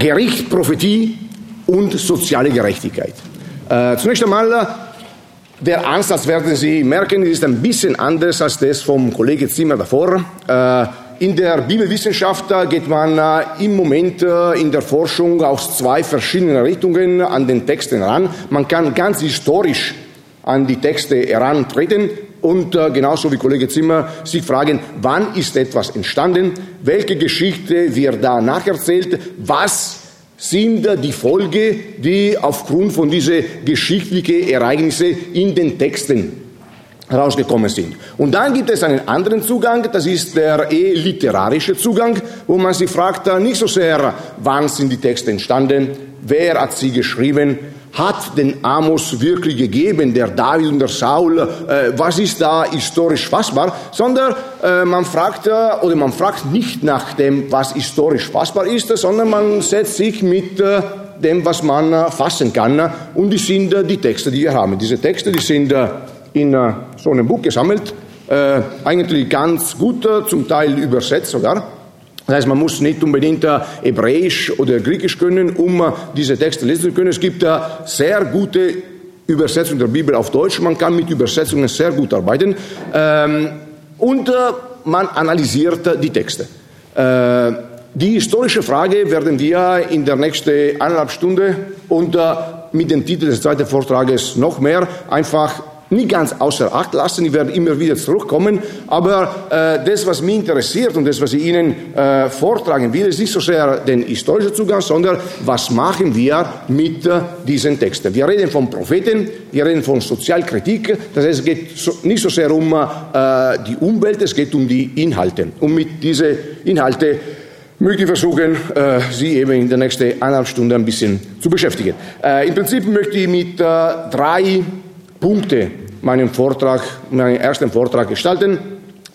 Gericht, Prophetie und soziale Gerechtigkeit. Äh, zunächst einmal, äh, der Ansatz werden Sie merken, ist ein bisschen anders als das vom Kollege Zimmer davor. Äh, in der Bibelwissenschaft geht man im Moment in der Forschung aus zwei verschiedenen Richtungen an den Texten heran. Man kann ganz historisch an die Texte herantreten und äh, genauso wie Kollege Zimmer sich fragen, wann ist etwas entstanden, welche Geschichte wird da nacherzählt, was sind die Folge, die aufgrund von diesen geschichtlichen Ereignissen in den Texten herausgekommen sind. Und dann gibt es einen anderen Zugang, das ist der eh literarische Zugang, wo man sich fragt, äh, nicht so sehr, wann sind die Texte entstanden, wer hat sie geschrieben, hat den Amos wirklich gegeben, der David und der Saul, äh, was ist da historisch fassbar, sondern äh, man fragt äh, oder man fragt nicht nach dem, was historisch fassbar ist, sondern man setzt sich mit äh, dem, was man äh, fassen kann. Und die sind äh, die Texte, die wir haben. Diese Texte, die sind in so einem Buch gesammelt, eigentlich ganz gut, zum Teil übersetzt sogar. Das heißt, man muss nicht unbedingt äh, Hebräisch oder Griechisch können, um äh, diese Texte lesen zu können. Es gibt äh, sehr gute Übersetzungen der Bibel auf Deutsch. Man kann mit Übersetzungen sehr gut arbeiten. Ähm, und man analysiert die Texte. Die historische Frage werden wir in der nächsten eineinhalb Stunde und mit dem Titel des zweiten Vortrages noch mehr einfach nicht ganz außer Acht lassen. Ich werde immer wieder zurückkommen. Aber äh, das, was mich interessiert und das, was ich Ihnen äh, vortragen will, ist nicht so sehr den historischen Zugang, sondern was machen wir mit äh, diesen Texten. Wir reden von Propheten, wir reden von Sozialkritik. Das heißt, es geht so, nicht so sehr um äh, die Umwelt, es geht um die Inhalte. Und mit diesen Inhalten möchte ich versuchen, äh, Sie eben in der nächsten eineinhalb Stunden ein bisschen zu beschäftigen. Äh, Im Prinzip möchte ich mit drei Punkte meinen Vortrag, meinen ersten Vortrag gestalten.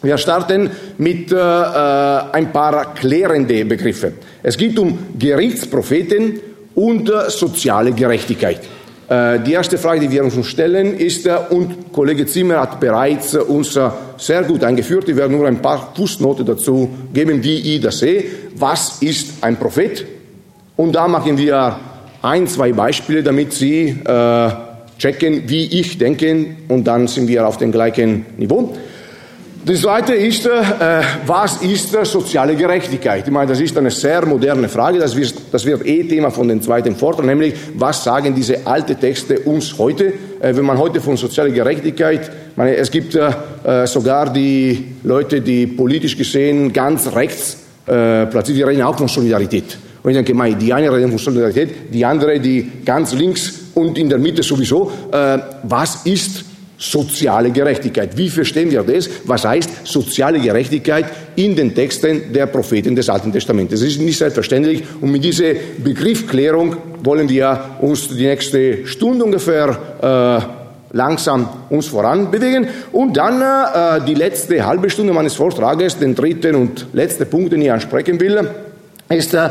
Wir starten mit äh, äh, ein paar klärende Begriffe. Es geht um Gerichtspropheten und äh, soziale Gerechtigkeit. Äh, die erste Frage, die wir uns stellen, ist, äh, und Kollege Zimmer hat bereits äh, uns sehr gut eingeführt, ich werde nur ein paar Fußnoten dazu geben, wie ich das sehe. Was ist ein Prophet? Und da machen wir ein, zwei Beispiele, damit Sie checken, wie ich denke, und dann sind wir auf dem gleichen Niveau. Das zweite ist, äh, was ist soziale Gerechtigkeit? Ich meine, das ist eine sehr moderne Frage, das wird, das wird eh Thema von dem zweiten Vortrag, nämlich, was sagen diese alten Texte uns heute? Äh, wenn man heute von sozialer Gerechtigkeit, meine, es gibt äh, sogar die Leute, die politisch gesehen ganz rechts äh, platziert, die reden auch von Solidarität. Und ich denke, die eine reden von Solidarität, die andere, die ganz links und in der Mitte sowieso. Äh, was ist soziale Gerechtigkeit? Wie verstehen wir das? Was heißt soziale Gerechtigkeit in den Texten der Propheten des Alten Testamentes? Das ist nicht selbstverständlich. Und mit dieser Begriffklärung wollen wir uns die nächste Stunde ungefähr äh, langsam uns voran bewegen. Und dann äh, die letzte halbe Stunde meines Vortrages, den dritten und letzten Punkt, den ich ansprechen will, ist äh,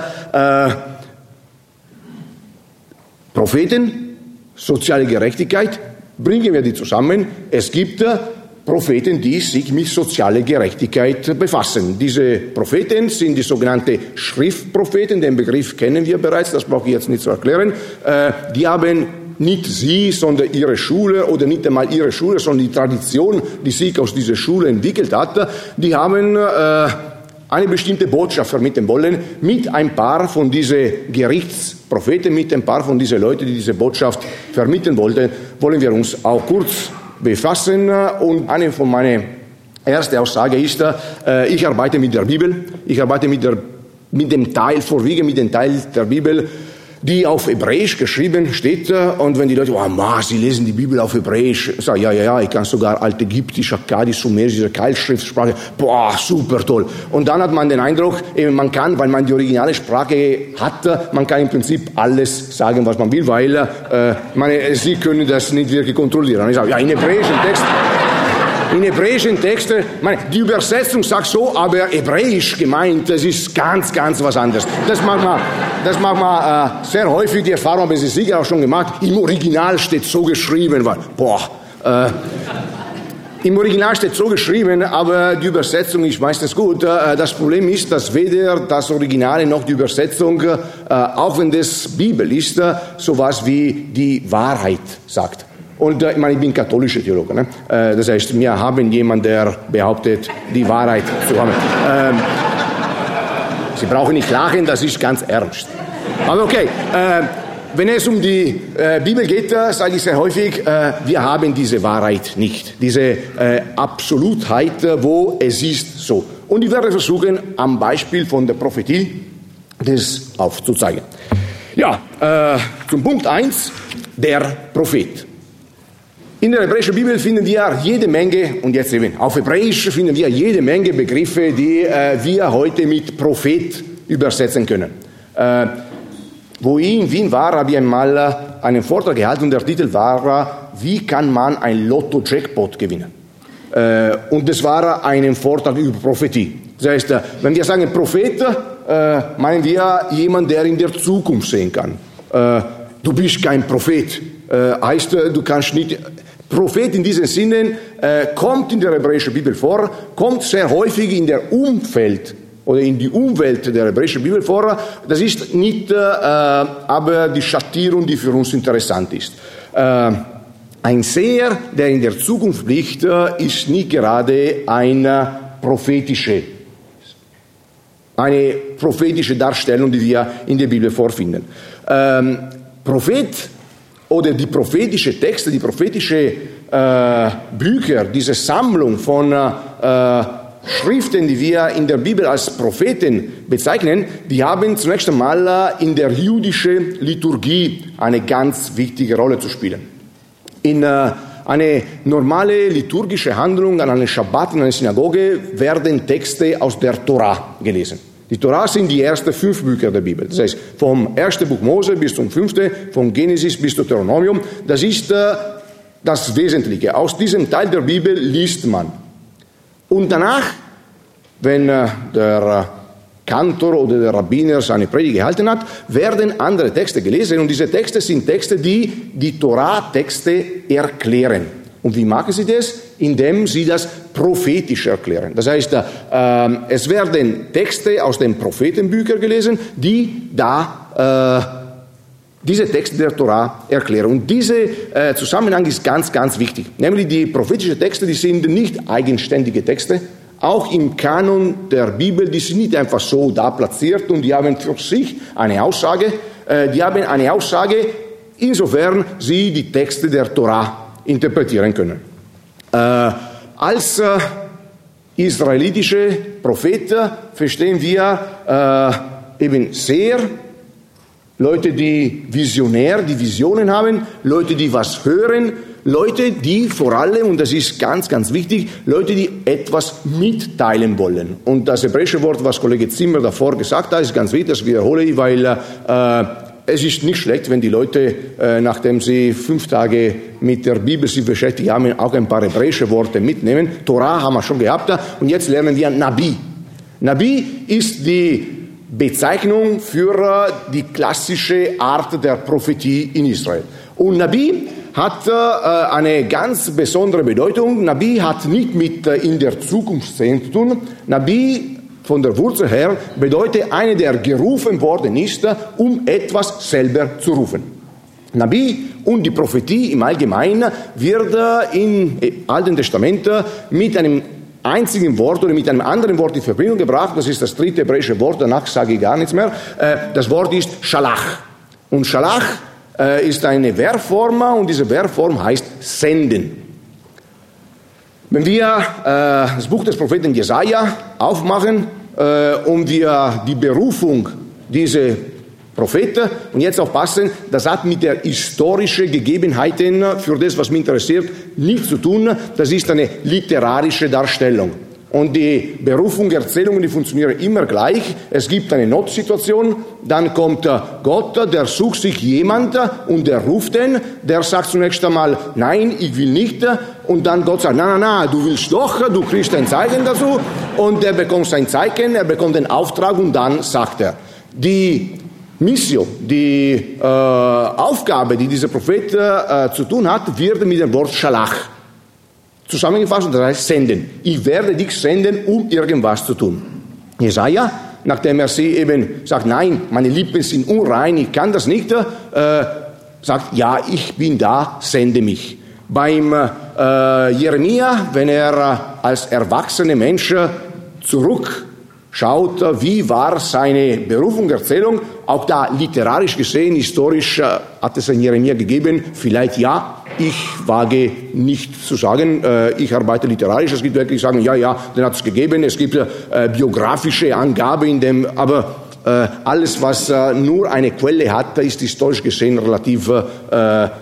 Propheten, soziale Gerechtigkeit, bringen wir die zusammen. Es gibt äh, Propheten, die sich mit sozialer Gerechtigkeit befassen. Diese Propheten sind die sogenannten Schriftpropheten, den Begriff kennen wir bereits, das brauche ich jetzt nicht zu erklären. Äh, die haben nicht sie, sondern ihre Schule oder nicht einmal ihre Schule, sondern die Tradition, die sich aus dieser Schule entwickelt hat, die haben äh, eine bestimmte Botschaft vermitteln wollen mit ein paar von diesen Gerichtspropheten, mit ein paar von diesen Leuten, die diese Botschaft vermitteln wollten, wollen wir uns auch kurz befassen. Und eine von meinen ersten Aussagen ist, äh, ich arbeite mit der Bibel, ich arbeite mit, der, mit dem Teil, vorwiegend mit dem Teil der Bibel, die auf Hebräisch geschrieben steht. Und wenn die Leute, oh, ma, sie lesen die Bibel auf Hebräisch, ich sage, ja, ja, ja, ich kann sogar altägyptisch, akkadisch, sumerisch, diese Keilschriftsprache, boah, super toll. Und dann hat man den Eindruck, eben, man kann, weil man die originale Sprache hat, man kann im Prinzip alles sagen, was man will, weil, äh, meine, sie können das nicht wirklich kontrollieren. Und ich sage, ja, in hebräischen Text, in hebräischen Texten, meine, die Übersetzung sagt so, aber hebräisch gemeint, das ist ganz, ganz was anderes. Das macht man, das macht man äh, sehr häufig, die Erfahrung haben Sie sicher auch schon gemacht. Im Original steht so geschrieben, weil, boah, äh, Im Original steht so geschrieben, aber die Übersetzung ist meistens gut. Äh, das Problem ist, dass weder das Original noch die Übersetzung, äh, auch wenn das Bibel ist, äh, sowas wie die Wahrheit sagt. Und ich meine, ich bin katholischer Theologe. Ne? Das heißt, wir haben jemanden, der behauptet, die Wahrheit zu haben. Ähm, Sie brauchen nicht lachen, das ist ganz ernst. Aber okay, wenn es um die äh, Bibel geht, äh, sage ich sehr häufig, äh, wir haben diese Wahrheit nicht, diese äh, Absolutheit, äh, wo es ist so. Und ich werde versuchen, am Beispiel von der Prophetie das aufzuzeigen. Ja, äh, zum Punkt 1, der Prophet. In der hebräischen Bibel finden wir jede Menge, und jetzt eben auf Hebräisch finden wir jede Menge Begriffe, die wir heute mit Prophet übersetzen können. Wo ich in Wien war, habe ich einmal äh, einen Vortrag gehalten und der Titel war, wie kann man ein Lotto-Jackpot gewinnen? Äh, und das war ein Vortrag über Prophetie. Das heißt, äh, wenn wir sagen Prophet, meinen wir jemand, der in der Zukunft sehen kann. Du bist kein Prophet. Heißt, du kannst nicht, Prophet in diesem Sinne kommt in der hebräischen Bibel vor, kommt sehr häufig in der Umfeld oder in die Umwelt der hebräischen Bibel vor. Das ist nicht äh, aber die Schattierung, die für uns interessant ist. Äh, ein Seher, der in der Zukunft blickt, äh, ist nicht gerade eine prophetische, eine prophetische Darstellung, die wir in der Bibel vorfinden. Ähm, Prophet oder die prophetische Texte, die prophetische äh, Bücher, diese Sammlung von äh, Schriften, die wir in der Bibel als Propheten bezeichnen, die haben zunächst einmal in der jüdischen Liturgie eine ganz wichtige Rolle zu spielen. In äh, eine normale liturgische Handlung an einem Schabbat in einer Synagoge werden Texte aus der Torah gelesen. Die Torah sind die ersten fünf Bücher der Bibel. Das heißt, vom ersten Buch Mose bis zum fünften, vom Genesis bis zum Deuteronomium. Das ist äh, das Wesentliche. Aus diesem Teil der Bibel liest man. Und danach, wenn äh, der äh, Kantor oder der Rabbiner seine Predigt gehalten hat, werden andere Texte gelesen und diese Texte sind Texte, die die Torah-Texte erklären. Und wie machen sie das? Indem sie das prophetisch erklären. Das heißt, äh, es werden Texte aus den Prophetenbüchern gelesen, die da äh, diese Texte der Torah erklären. Und dieser äh, Zusammenhang ist ganz, ganz wichtig. Nämlich die prophetischen Texte, die sind nicht eigenständige Texte. Auch im Kanon der Bibel, die sind nicht einfach so da platziert und die haben für sich eine Aussage. Äh, die haben eine Aussage, insofern sie die Texte der Torah interpretieren können. Äh, als äh, israelitische Propheten verstehen wir äh, eben sehr Leute, die visionär, die Visionen haben, Leute, die was hören, Leute, die vor allem, und das ist ganz, ganz wichtig, Leute, die etwas mitteilen wollen. Und das hebräische Wort, was Kollege Zimmer davor gesagt hat, ist ganz wichtig, das wiederhole ich, weil äh, es ist nicht schlecht, wenn die Leute, äh, nachdem sie fünf Tage mit der Bibel sich beschäftigt haben, auch ein paar hebräische Worte mitnehmen. Torah haben wir schon gehabt, und jetzt lernen wir Nabi. Nabi ist die Bezeichnung für die klassische Art der Prophetie in Israel. Und Nabi hat äh, eine ganz besondere Bedeutung. Nabi hat nicht mit äh, in der Zukunft zu tun. Nabi von der Wurzel her bedeutet einer, der gerufen worden ist, um etwas selber zu rufen. Nabi und die Prophetie im Allgemeinen wird äh, im Alten Testament mit einem einzigen Wort oder mit einem anderen Wort in Verbindung gebracht. Das ist das dritte hebräische Wort, danach sage ich gar nichts mehr. Äh, das Wort ist Shalach. Und Shalach äh, ist eine Verbform und diese Verbform heißt senden. Wenn wir äh, das Buch des Propheten Jesaja aufmachen und wir die Berufung dieser Propheten. Und jetzt aufpassen, das hat mit der historischen Gegebenheiten für das, was mich interessiert, nichts zu tun. Das ist eine literarische Darstellung. Und die Berufung, Erzählungen, die funktionieren immer gleich. Es gibt eine Notsituation, dann kommt Gott, der sucht sich jemand und der ruft den, der sagt zunächst einmal, nein, ich will nicht. Und dann Gott sagt, na, na, na, du willst doch, du kriegst ein Zeichen dazu. Und er bekommt sein Zeichen, er bekommt den Auftrag und dann sagt er. Die Mission, die äh, Aufgabe, die dieser Prophet äh, zu tun hat, wird mit dem Wort Schalach. Zusammengefasst, das heißt senden. Ich werde dich senden, um irgendwas zu tun. Jesaja, nachdem er sie eben sagt, nein, meine Lippen sind unrein, ich kann das nicht, äh, sagt, ja, ich bin da, sende mich. Beim äh, Jeremia, wenn er als erwachsener Mensch zurückschaut, wie war seine Berufung, Erzählung, auch da literarisch gesehen, historisch äh, hat es ein Jeremia gegeben, vielleicht ja, ich wage nicht zu sagen, äh, ich arbeite literarisch, es gibt wirklich sagen, ja, ja, den hat es gegeben, es gibt äh, biografische Angabe in dem, aber äh, alles, was nur eine Quelle hat, ist historisch gesehen relativ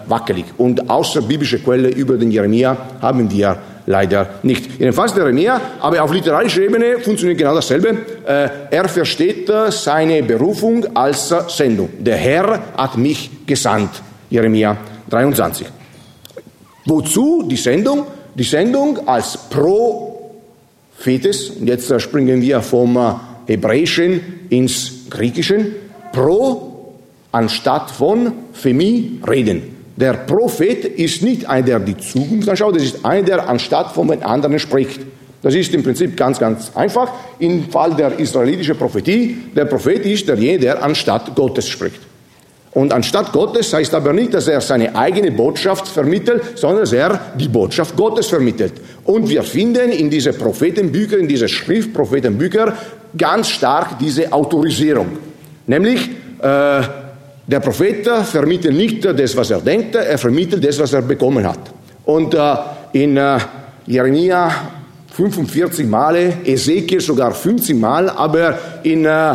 wackelig. Und außer biblische Quelle über den Jeremia haben wir leider nicht. Jedenfalls der Jeremia, aber auf literarischer Ebene funktioniert genau dasselbe. Er versteht seine Berufung als Sendung. Der Herr hat mich gesandt. Jeremia 23. Wozu die Sendung? Die Sendung als Prophetes, und jetzt springen wir vom Hebräischen ins Griechischen, pro anstatt von Femi reden. Der Prophet ist nicht einer, der die Zukunft anschaut, das ist einer, der anstatt von den anderen spricht. Das ist im Prinzip ganz, ganz einfach. Im Fall der israelitischen Prophetie, der Prophet ist derjenige, der anstatt Gottes spricht. Und anstatt Gottes heißt aber nicht, dass er seine eigene Botschaft vermittelt, sondern dass er die Botschaft Gottes vermittelt. Und wir finden in diese Prophetenbücher, in diese Schriftprophetenbücher ganz stark diese Autorisierung. Nämlich, äh, der Prophet vermittelt nicht das, was er denkt, er vermittelt das, was er bekommen hat. Und äh, in äh, Jeremia 45 Male, Ezekiel sogar 50 Mal, aber in äh,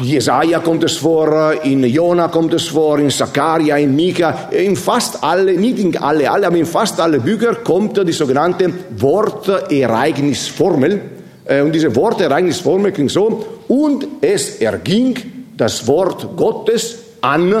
Jesaja kommt es vor, in Jona kommt es vor, in Sakaria, in Mika, in fast alle, nicht in alle, alle, aber in fast alle Bücher kommt die sogenannte Wortereignisformel. Äh, und diese Wortereignisformel klingt so, und es erging das Wort Gottes an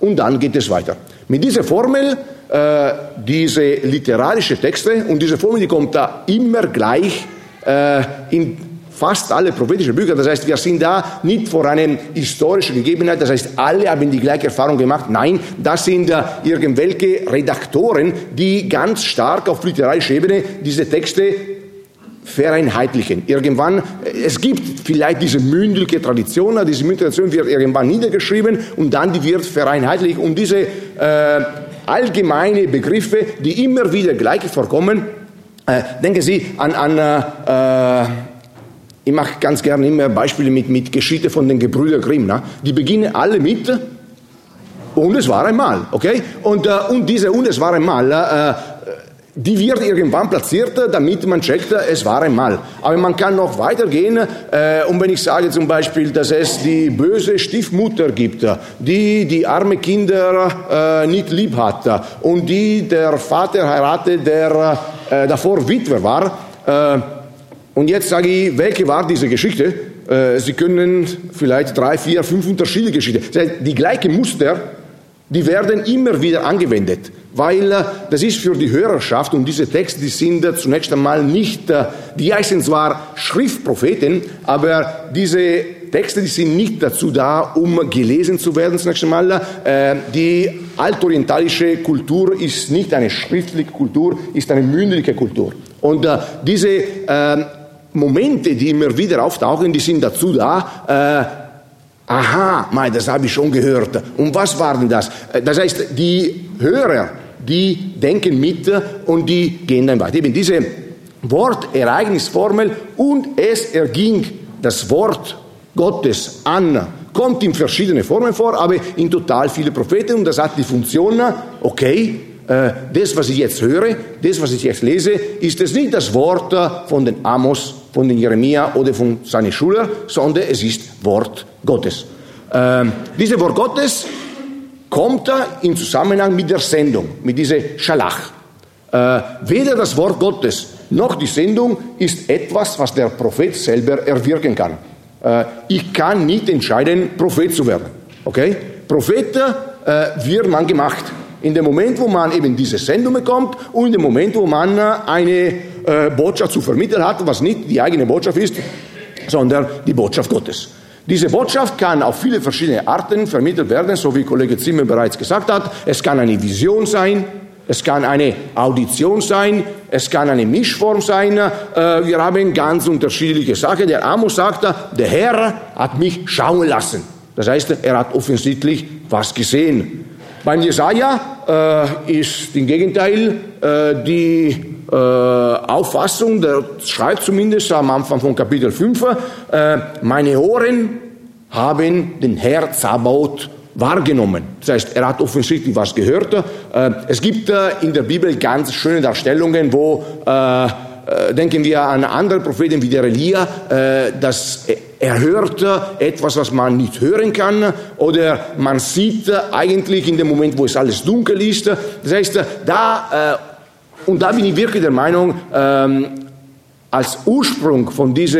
und dann geht es weiter. Mit dieser Formel, äh, diese literarische Texte, und diese Formel, die kommt da immer gleich äh, in fast alle prophetischen Bücher. Das heißt, wir sind da nicht vor einer historischen Gegebenheit. Das heißt, alle haben die gleiche Erfahrung gemacht. Nein, das sind äh, irgendwelche Redaktoren, die ganz stark auf literarischer Ebene diese Texte vereinheitlichen. Irgendwann, äh, es gibt vielleicht diese mündliche Tradition, diese mündliche Tradition wird irgendwann niedergeschrieben und dann die wird vereinheitlicht. Und diese äh, allgemeine Begriffe, die immer wieder gleich vorkommen, äh, denken Sie an, an äh, ich mache ganz gerne immer Beispiele mit, mit Geschichte von den Gebrüder Grimm. Ne? Die beginnen alle mit und es war einmal, okay? Und, äh, und diese und es war einmal, äh, die wird irgendwann platziert, damit man checkt, es war einmal. Aber man kann noch weitergehen. Äh, und wenn ich sage zum Beispiel, dass es die böse Stiefmutter gibt, die die arme Kinder äh, nicht lieb hat und die der Vater heiratet, der äh, davor Witwer war, äh, und jetzt sage ich, welche war diese Geschichte? Äh, Sie können vielleicht drei, vier, fünf unterschiedliche Geschichten. Die gleichen Muster, die werden immer wieder angewendet, weil äh, das ist für die Hörerschaft und diese Texte, die sind äh, zunächst einmal nicht, die heißen zwar Schriftpropheten, aber diese Texte, die sind nicht dazu da, um gelesen zu werden zunächst einmal. Die altorientalische Kultur ist nicht eine schriftliche Kultur, ist eine mündliche Kultur. Und diese ähm, Momente, die immer wieder auftauchen, die sind dazu da, äh, aha, mein, das habe ich schon gehört. Und was war denn das? Äh, das heißt, die Hörer, die denken mit und die gehen dann weiter. Eben diese Wortereignisformel und es erging das Wort Gottes an kommt in verschiedene Formen vor, aber in total viele Propheten und das hat die Funktion, okay, äh, das, was ich jetzt höre, das, was ich jetzt lese, ist es nicht das Wort von den Amos, von den Jeremia oder von seinen Schülern, sondern es ist Wort Gottes. Ähm, dieses Wort Gottes kommt in Zusammenhang mit der Sendung, mit dieser Schalach. Äh, weder das Wort Gottes noch die Sendung ist etwas, was der Prophet selber erwirken kann. Äh, ich kann nicht entscheiden, Prophet zu werden. Okay? Prophet äh, wird man gemacht. In dem Moment, wo man eben diese Sendung bekommt und in dem Moment, wo man äh, eine äh, Botschaft zu vermitteln hat, was nicht die eigene Botschaft ist, sondern die Botschaft Gottes. Diese Botschaft kann auf viele verschiedene Arten vermittelt werden, so wie Kollege Zimmer bereits gesagt hat. Es kann eine Vision sein, Es kann eine Audition sein, es kann eine Mischform sein. Äh, wir haben ganz unterschiedliche Sachen. Der Amos sagte, der Herr hat mich schauen lassen. Das heißt, er hat offensichtlich was gesehen. Beim Jesaja äh, ist im Gegenteil äh, die äh, Auffassung, der schreibt zumindest am Anfang von Kapitel 5, äh, meine Ohren haben den Herr Zabaoth wahrgenommen. Das heißt, er hat offensichtlich was gehört. Äh, es gibt äh, in der Bibel ganz schöne Darstellungen, wo äh, denken wir an andere Propheten wie der Elia, dass er hört etwas, was man nicht hören kann, oder man sieht eigentlich in dem Moment, wo es alles dunkel ist. Das heißt, da und da bin ich wirklich der Meinung, ähm, als Ursprung von dieser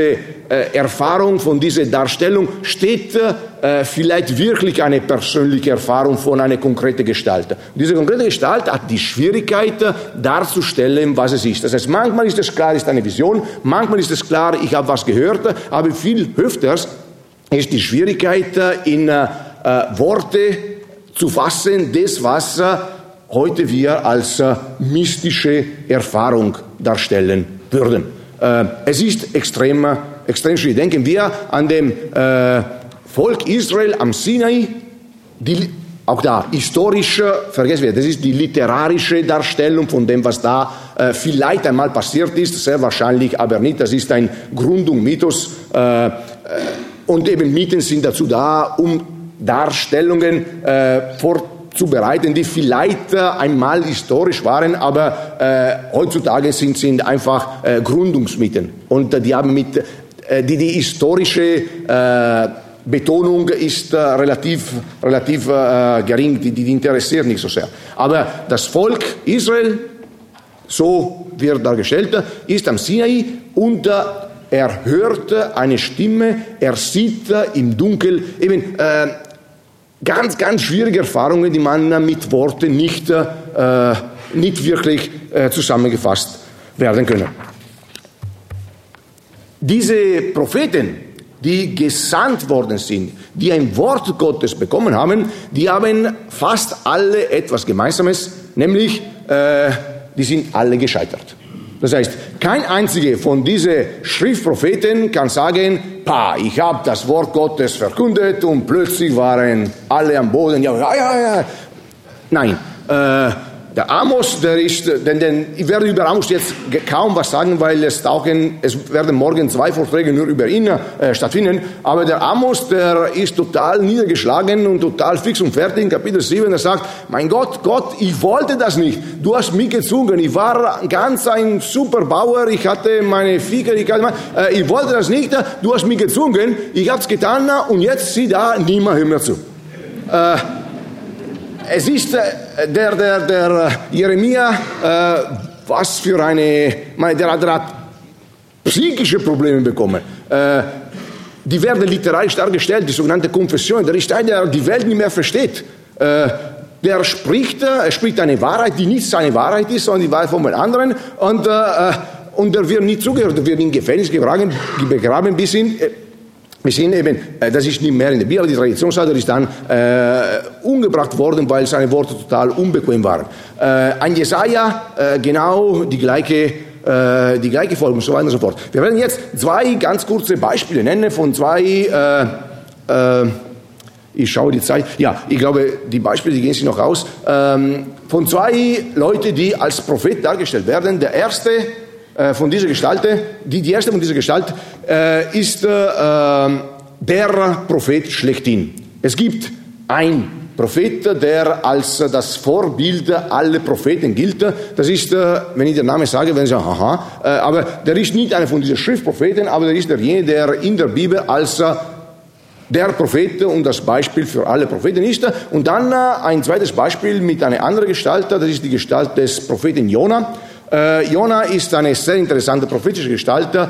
äh, Erfahrung, von dieser Darstellung steht äh, vielleicht wirklich eine persönliche Erfahrung von einer konkreten Gestalt. Und diese konkrete Gestalt hat die Schwierigkeit darzustellen, was es ist. Das heißt, manchmal ist es klar, ist eine Vision, manchmal ist es klar, ich habe was gehört, aber viel öfters ist die Schwierigkeit in äh, Worte zu fassen, das was heute wir als mystische Erfahrung darstellen würden. Äh, es ist extrem, extrem schwierig. Denken wir an dem äh, Volk Israel am Sinai, die, auch da historisch, vergessen wir, das ist die literarische Darstellung von dem, was da äh, vielleicht einmal passiert ist, sehr wahrscheinlich aber nicht. Das ist ein Gründung, Mythos. Äh, äh, und eben Mythen sind dazu da, um Darstellungen äh, vor zu bereiten, die vielleicht äh, einmal historisch waren, aber äh, heutzutage sind, sind einfach äh, Gründungsmittel. Und äh, die haben mit, äh, die, die historische äh, Betonung ist relativ, relativ gering, die, die interessiert nicht so sehr. Aber das Volk Israel, so wird dargestellt, ist am Sinai und er hört eine Stimme, er sieht im Dunkel, eben ganz, ganz schwierige Erfahrungen, die man mit Worten nicht, äh, nicht wirklich äh, zusammengefasst werden können. Diese Propheten, die gesandt worden sind, die ein Wort Gottes bekommen haben, die haben fast alle etwas Gemeinsames, nämlich äh, die sind alle gescheitert. Das heißt, kein einziger von diesen Schriftpropheten kann sagen, pa, ich habe das Wort Gottes verkündet und plötzlich waren alle am Boden, ja, ja, ja. Nein, äh, der Amos, der ist, denn, denn ich werde über Amos jetzt kaum was sagen, weil es tauchen, es werden morgen zwei Vorträge nur über ihn äh, stattfinden. Aber der Amos, der ist total niedergeschlagen und total fix und fertig. In Kapitel 7, er sagt, mein Gott, Gott, ich wollte das nicht. Du hast mich gezwungen. Ich war ganz ein super Bauer. Ich hatte meine Viecher, ich, hatte, äh, ich wollte das nicht. Du hast mich gezwungen. Ich habe es getan und jetzt sieh da, niemand hört mir zu. Äh, es ist äh, der, der, der äh, Jeremia, äh, was für eine, meine, der, der hat psychische Probleme bekommen. Äh, die werden literarisch dargestellt, die sogenannte Konfession. Der ist einer, der die Welt nicht mehr versteht. Äh, der spricht, äh, er spricht eine Wahrheit, die nicht seine Wahrheit ist, sondern die Wahrheit von einem anderen. Und, und er wird nicht zugehört, er wird in Gefängnis begraben, begraben bis in wir sehen eben, äh, das ist nicht mehr in der Bibel, die Tradition sagt, er ist dann äh, umgebracht worden, weil seine Worte total unbequem waren. Äh, ein Jesaja, äh, genau die gleiche, äh, die gleiche Folge und so weiter und so fort. Wir werden jetzt zwei ganz kurze Beispiele nennen von zwei, äh, ich schaue die Zeit, ja, ich glaube, die Beispiele, die gehen sich noch aus, ähm, von zwei Leuten, die als Prophet dargestellt werden. Der erste, von dieser Gestalt, die, die erste von dieser Gestalt äh, ist äh, der Prophet schlechthin. Es gibt ein Prophet, der als das Vorbild aller Propheten gilt. Das ist, wenn ich den Namen sage, wenn Sie sagen, haha, aber der ist nicht einer von diesen Schriftpropheten, aber der ist derjenige, der in der Bibel als der Prophet und das Beispiel für alle Propheten ist. Und dann ein zweites Beispiel mit einer anderen Gestalt, das ist die Gestalt des Propheten Jona. Äh, Jona ist eine sehr interessante prophetische Gestalt, äh,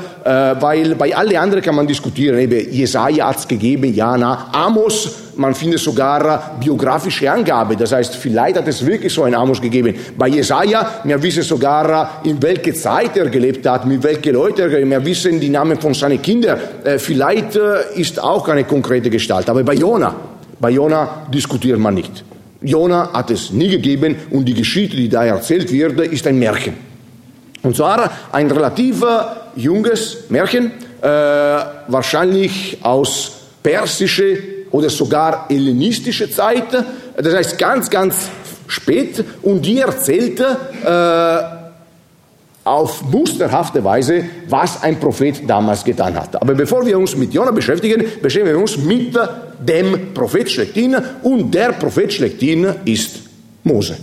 weil bei allen anderen kann man diskutieren. Eben Jesaja hat es gegeben, Jana, Amos, man findet sogar biografische Angabe. Das heißt, vielleicht hat es wirklich so ein Amos gegeben. Bei Jesaja, wir wissen sogar, in welcher Zeit er gelebt hat, mit welchen Leuten er gelebt hat. Wir wissen die Namen von seinen Kindern. Äh, vielleicht äh, ist auch eine konkrete Gestalt. Aber bei Jona, bei Jona diskutiert man nicht. Jona hat es nie gegeben und die Geschichte, die da erzählt wird, ist ein Märchen. Und zwar ein relativ junges Märchen, äh, wahrscheinlich aus persische oder sogar hellenistische Zeit, das heißt ganz, ganz spät und die erzählte äh, auf musterhafte Weise, was ein Prophet damals getan hat. Aber bevor wir uns mit Jona beschäftigen, beschäftigen wir uns mit dem Prophet schlechthin und der Prophet schlechthin ist Mose.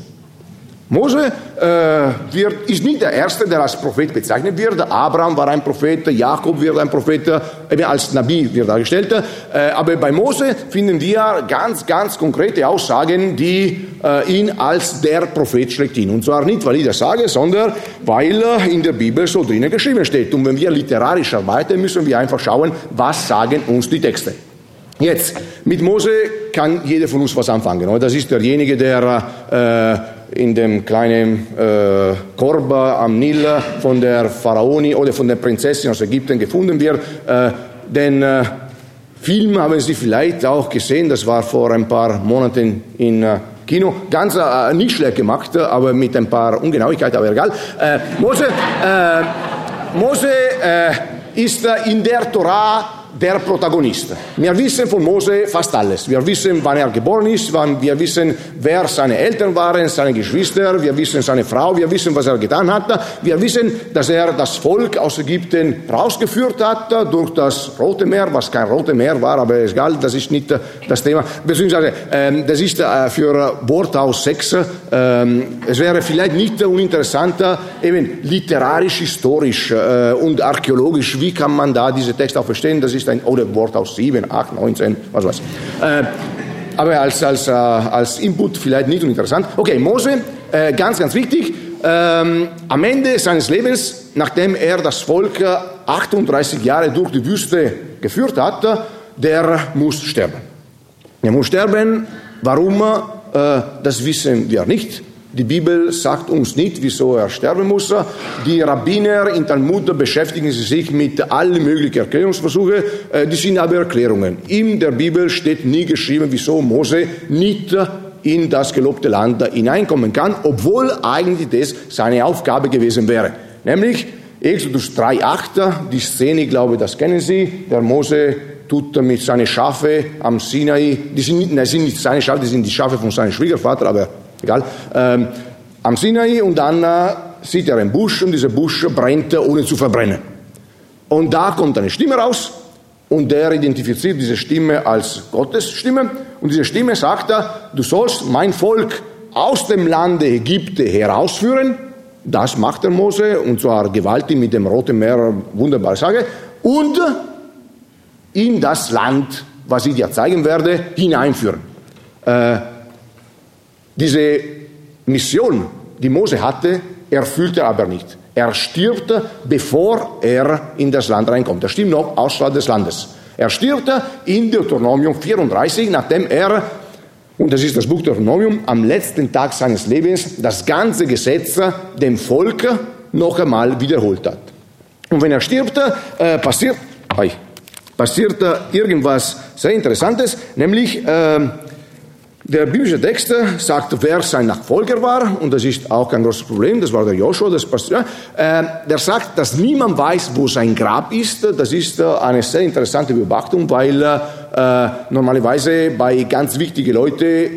Mose äh, wird, ist nicht der Erste, der als Prophet bezeichnet wird. Abraham war ein Prophet, Jakob wird ein Prophet, eben als Nabi wird dargestellt. Äh, aber bei Mose finden wir ganz, ganz konkrete Aussagen, die äh, ihn als der Prophet schlechthin. Und zwar nicht, weil ich das sage, sondern weil in der Bibel so drinnen geschrieben steht. Und wenn wir literarisch arbeiten, müssen wir einfach schauen, was sagen uns die Texte. Jetzt, mit Mose kann jeder von uns was anfangen. Das ist derjenige, der äh, in dem kleinen äh, Korb am Nil von der Pharaoni oder von der Prinzessin aus Ägypten gefunden wird. Äh, den äh, Film haben Sie vielleicht auch gesehen, das war vor ein paar Monaten in äh, Kino. Ganz äh, nicht schlecht gemacht, aber mit ein paar Ungenauigkeiten, aber egal. Äh, Mose, äh, Mose äh, ist in der Torah der Protagonist. Wir wissen von Mose fast alles. Wir wissen, wann er geboren ist, wann, wir wissen, wer seine Eltern waren, seine Geschwister, wir wissen seine Frau, wir wissen, was er getan hat. Wir wissen, dass er das Volk aus Ägypten rausgeführt hat durch das Rote Meer, was kein Rote Meer war, aber egal, das ist nicht das Thema. Beziehungsweise, ähm, das ist äh, für Worthaus 6. Ähm, es wäre vielleicht nicht uninteressanter, eben literarisch, historisch äh, und archäologisch, wie kann man da diese Texte auch verstehen? Das ist ist ein, oder Wort aus 7, 8, 19, was weiß. Äh, aber als, als, äh, als Input vielleicht nicht uninteressant. Okay, Mose, äh, ganz, ganz wichtig. Ähm, am Ende seines Lebens, nachdem er das Volk 38 Jahre durch die Wüste geführt hat, der muss sterben. Er muss sterben. Warum? Äh, das wissen wir nicht. Die Bibel sagt uns nicht, wieso er sterben muss. Die Rabbiner in Talmud beschäftigen sich mit allen möglichen Erklärungsversuchen. Äh, die sind aber Erklärungen. In der Bibel steht nie geschrieben, wieso Mose nicht in das gelobte Land hineinkommen kann, obwohl eigentlich das seine Aufgabe gewesen wäre. Nämlich Exodus 3,8, die Szene, ich glaube, das kennen Sie, der Mose tut mit seinen Schafe am Sinai, die sind nein, sind nicht seine Schafe, die sind die Schafe von seinem Schwiegervater, aber egal, ähm, am Sinai und dann äh, sieht er einen Busch und dieser Busch brennt, ohne zu verbrennen. Und da kommt eine Stimme raus und der identifiziert diese Stimme als Gottes Stimme und diese Stimme sagt, du sollst mein Volk aus dem Lande Ägypte herausführen. Das macht der Mose und zwar gewaltig mit dem Roten Meer, wunderbare Sache. Und in das Land, was ich dir zeigen werde, hineinführen. Äh, diese Mission, die Mose hatte, erfüllte er aber nicht. Er stirbt, bevor er in das Land reinkommt. Er stirbt noch außerhalb des Landes. Er stirbt in Deuteronomium 34, nachdem er, und das ist das Buch Deuteronomium, am letzten Tag seines Lebens das ganze Gesetz dem Volk noch einmal wiederholt hat. Und wenn er stirbt, äh, passiert, passiert äh, irgendwas sehr Interessantes, nämlich äh, der biblische Text sagt, wer sein Nachfolger war, und das ist auch kein großes Problem, das war der Joshua, das passt, ja, äh, der sagt, dass niemand weiß, wo sein Grab ist. Das ist äh, eine sehr interessante Beobachtung, weil äh, normalerweise bei ganz wichtigen Leuten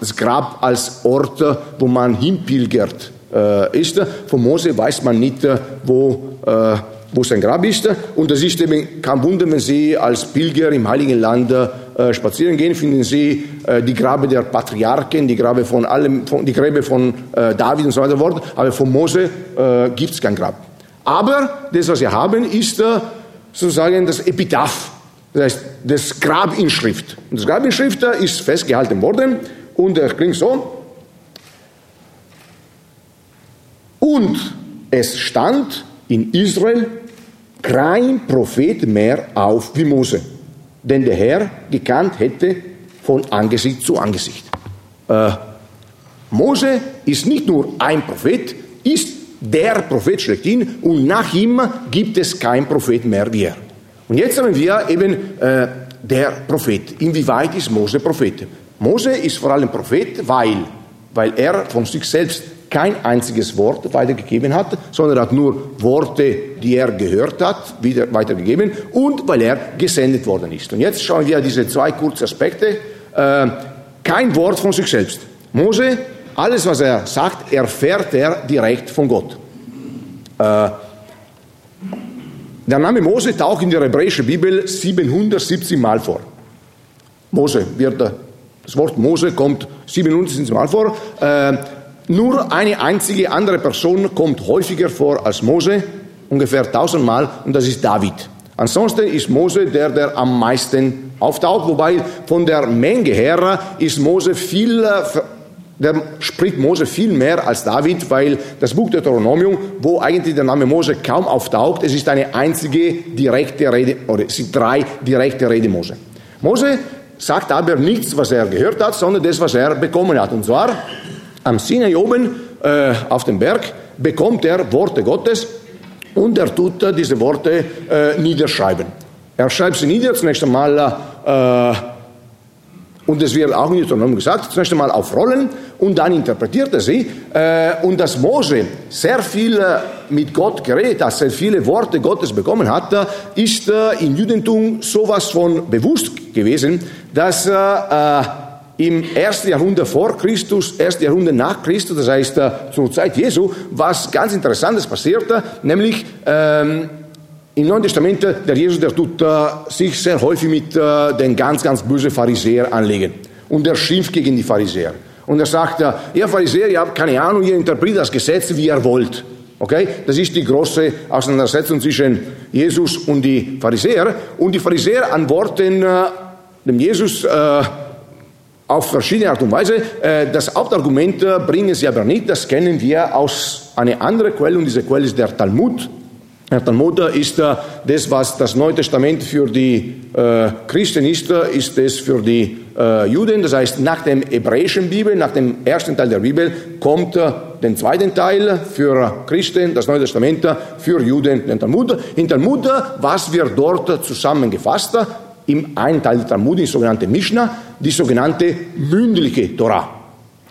das Grab als Ort, wo man hinpilgert, äh, ist. Von Mose weiß man nicht, äh, wo äh, wo sein Grab ist. Und das ist eben kein Wunder, wenn Sie als Pilger im Heiligen Land äh, spazieren gehen, finden Sie äh, die Grabe der Patriarchen, die Grabe von allem, von, die Gräber von äh, David und so weiter. Aber von Mose äh, gibt es kein Grab. Aber das, was wir haben, ist äh, sozusagen das Epitaph. Das heißt, das Grabinschrift. Und das Grabinschrift äh, ist festgehalten worden und er klingt so. Und es stand in Israel kein Prophet mehr auf wie Mose, den der Herr gekannt hätte von Angesicht zu Angesicht. Äh, Mose ist nicht nur ein Prophet, ist der Prophet schlechthin und nach ihm gibt es kein Prophet mehr wie er. Und jetzt haben wir eben äh, der Prophet. Inwieweit ist Mose Prophet? Mose ist vor allem Prophet, weil, weil er von sich selbst kein einziges Wort weitergegeben hat, sondern hat nur Worte, die er gehört hat, wieder weitergegeben und weil er gesendet worden ist. Und jetzt schauen wir diese zwei kurzen Aspekte. Äh, kein Wort von sich selbst. Mose, alles was er sagt, erfährt er direkt von Gott. Äh, der Name Mose taucht in der hebräischen Bibel 770 Mal vor. Mose wird, das Wort Mose kommt 770 Mal vor. Nur eine einzige andere Person kommt häufiger vor als Mose, ungefähr 1000 Mal, und das ist David. Ansonsten ist Mose der, der am meisten auftaucht, wobei von der Menge her ist Mose viel, der spricht Mose viel mehr als David, weil das Buch Deuteronomium, wo eigentlich der Name Mose kaum auftaucht, es ist eine einzige direkte Rede, oder es sind drei direkte Rede Mose. Mose sagt aber nichts, was er gehört hat, sondern das, was er bekommen hat. Und zwar am Sinai oben äh, auf dem Berg bekommt er Worte Gottes und er tut äh, diese Worte äh, niederschreiben. Er schreibt sie nieder, zunächst einmal, äh, und es wird auch in Deuteronomium gesagt, zunächst einmal auf Rollen und dann interpretiert er sie. Äh, und dass Mose sehr viel äh, mit Gott geredet hat, sehr viele Worte Gottes bekommen hat, ist im Judentum sowas von bewusst gewesen, dass im ersten Jahrhundert vor Christus, ersten Jahrhundert nach Christus, das heißt äh, zur Zeit Jesu, was ganz Interessantes passierte, nämlich ähm, im Neuen Testament, der Jesus, der tut äh, sich sehr häufig mit äh, den ganz, ganz bösen Pharisäern anlegen. Und er schimpft gegen die Pharisäer. Und er sagt, äh, ihr Pharisäer, ihr habt keine Ahnung, ihr interpretiert das Gesetz, wie ihr wollt. Okay? Das ist die große Auseinandersetzung zwischen Jesus und die Pharisäer. Und die Pharisäer antworten äh, dem Jesus, äh, auf verschiedene Art und Weise. Äh, das Hauptargument äh, bringen sie aber nicht, das kennen wir aus einer anderen Quelle und diese Quelle ist der Talmud. Der Talmud ist äh, das, was das Neue Testament für die Christen ist, ist es für die Juden. Das heißt, nach dem hebräischen Bibel, nach dem ersten Teil der Bibel, kommt der zweite Teil für Christen, das Neue Testament, für Juden, den Talmud. In Talmud, was wird dort zusammengefasst? Im einen Teil der Talmud, die sogenannte Mishnah, die sogenannte mündliche Torah.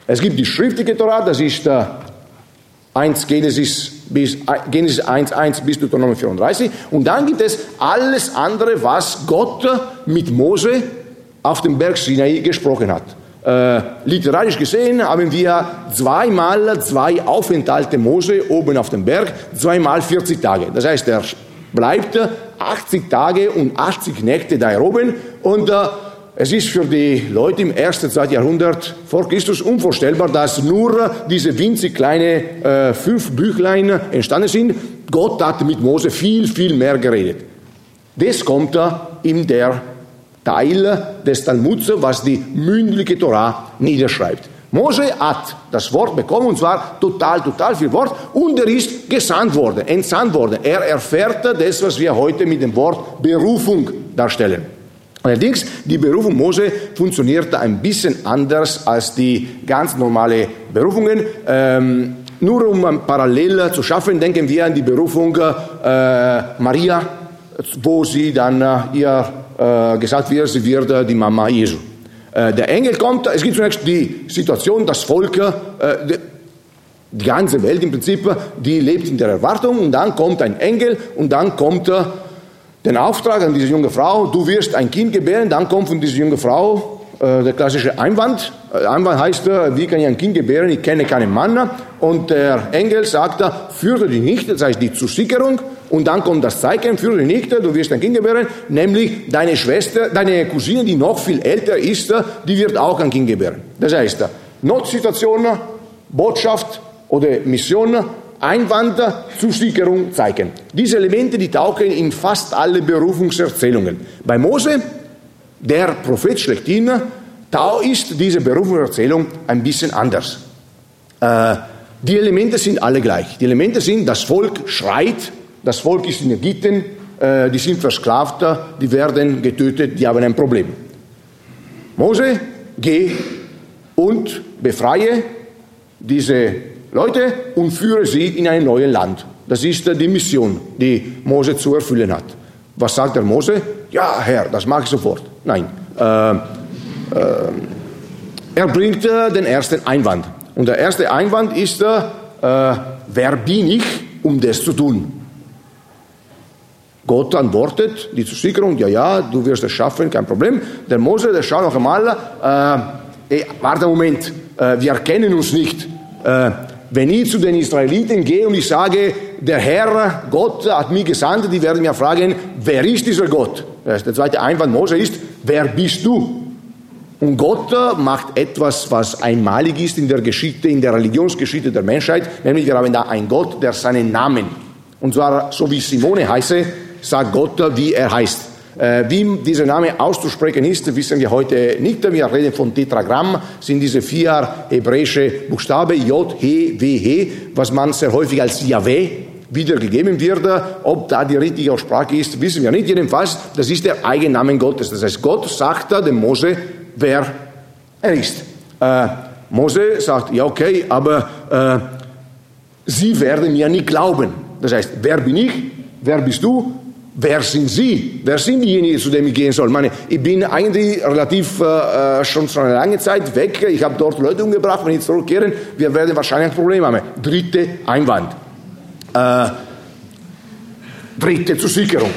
Es gibt die schriftliche Torah, das ist äh, 1 Genesis bis Genesis 1, 1 bis Deuteronomium 34. Und dann gibt es alles andere, was Gott mit Mose auf dem Berg Sinai gesprochen hat. Äh, literarisch gesehen haben wir zweimal zwei Aufenthalte Mose oben auf dem Berg, zweimal 40 Tage. Das heißt, er bleibt 80 Tage und 80 Nächte da oben und äh, es ist für die Leute im ersten, zweiten Jahrhundert vor Christus unvorstellbar, dass nur diese winzig kleine äh, fünf Büchlein entstanden sind. Gott hat mit Mose viel, viel mehr geredet. Das kommt da in der Teil des Talmuds, was die mündliche Torah niederschreibt. Mose hat das Wort bekommen, und zwar total, total viel Wort, und er ist gesandt worden, entsandt worden. Er erfährt das, was wir heute mit dem Wort Berufung darstellen. Allerdings, die Berufung Mose funktionierte ein bisschen anders als die ganz normale Berufungen. Ähm, nur um parallel zu schaffen, denken wir an die Berufung äh, Maria, wo sie dann äh, ihr äh, gesagt wird, sie wird äh, die Mama Jesu. Äh, der Engel kommt, es gibt zunächst die Situation, das Volk, äh, die ganze Welt im Prinzip, die lebt in der Erwartung und dann kommt ein Engel und dann kommt den Auftrag an diese junge Frau, du wirst ein Kind gebären, dann kommt von dieser jungen Frau äh, der klassische Einwand. Äh, Einwand heißt, äh, wie kann ich ein Kind gebären, ich kenne keinen Mann. Und der Engel sagt, führe dich nicht, das heißt die Zusicherung. Und dann kommt das Zeichen, führe dich nicht, du wirst ein Kind gebären, nämlich deine Schwester, deine Cousine, die noch viel älter ist, die wird auch ein Kind gebären. Das heißt, Notsituation, Botschaft oder Mission, Einwand, Zusicherung zeigen. Diese Elemente, die tauchen in fast alle Berufungserzählungen. Bei Mose, der Prophet schlechthin, da ist diese Berufungserzählung ein bisschen anders. Äh, die Elemente sind alle gleich. Die Elemente sind, das Volk schreit, das Volk ist in Ägypten, äh, die sind versklavt, die werden getötet, die haben ein Problem. Mose, geh und befreie diese Leute und führe sie in ein neues Land. Das ist die Mission, die Mose zu erfüllen hat. Was sagt der Mose? Ja, Herr, das mache ich sofort. Nein. Äh, äh, er bringt äh, den ersten Einwand. Und der erste Einwand ist, äh, wer bin ich, um das zu tun? Gott antwortet, die Zusicherung, ja, ja, du wirst es schaffen, kein Problem. Der Mose, der schaut noch einmal, äh, ey, warte einen Moment, äh, wir kennen uns nicht. Äh, wenn ich zu den Israeliten gehe und ich sage, der Herr, Gott hat mich gesandt, die werden mir fragen, wer ist dieser Gott? Der zweite Einwand Mose ist, wer bist du? Und Gott macht etwas, was einmalig ist in der Geschichte, in der Religionsgeschichte der Menschheit, nämlich wir haben da einen Gott, der seinen Namen, und zwar so wie Simone heiße, sagt Gott, wie er heißt. Äh, wie dieser Name auszusprechen ist, wissen wir heute nicht. Wir reden von Tetragramm, sind diese vier hebräische Buchstaben, J, H, W, H, was man sehr häufig als Yahweh wiedergegeben wird. Ob da die richtige Aussprache ist, wissen wir nicht. Jedenfalls, das ist der Eigenname Gottes. Das heißt, Gott sagt dem Mose, wer er ist. Äh, Mose sagt, ja okay, aber äh, sie werden mir nicht glauben. Das heißt, wer bin ich? Wer bist du? Wer sind Sie? Wer sind diejenigen, zu denen ich gehen soll? Ich, meine, ich bin eigentlich relativ äh, äh schon schon eine lange Zeit weg. Ich habe dort Leute umgebracht. Wenn ich zurückkehre, wir werden wahrscheinlich ein Problem haben. Dritte Einwand. Äh, dritte Zusicherung.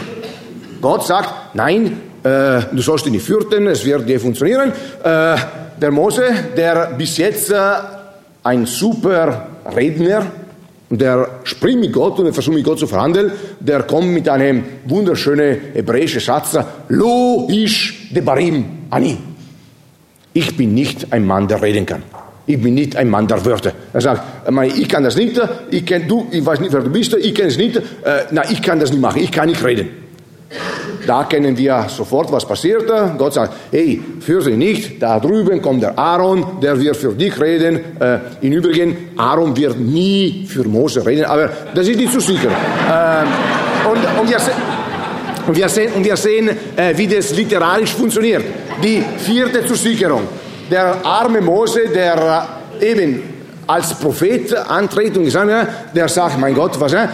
Gott sagt, nein, äh, du sollst ihn nicht fürchten, es wird dir funktionieren. Äh, der Mose, der bis jetzt äh, ein super Redner der spricht mit Gott und er versucht mit Gott zu verhandeln. Der kommt mit einem wunderschönen hebräischen Satz. Lo ish de barim ani. Ich bin nicht ein Mann, der reden kann. Ich bin nicht ein Mann der Wörter. Er sagt, ich kann das nicht, ich, kenn, du, ich weiß nicht, wer du bist, ich kenne es nicht, äh, na, ich kann das nicht machen, ich kann nicht reden. Da kennen wir sofort, was passierte. Gott sagt, hey, für sie nicht, da drüben kommt der Aaron, der wird für dich reden. Äh, Im Übrigen, Aaron wird nie für Mose reden, aber das ist nicht zu sicher. Äh, und, und, wir, und, wir, sehen, und wir sehen, äh, wie das literarisch funktioniert. Die vierte Zusicherung. Der arme Mose, der äh, eben als Prophet antritt und gesagt, der sagt, mein Gott, was, äh,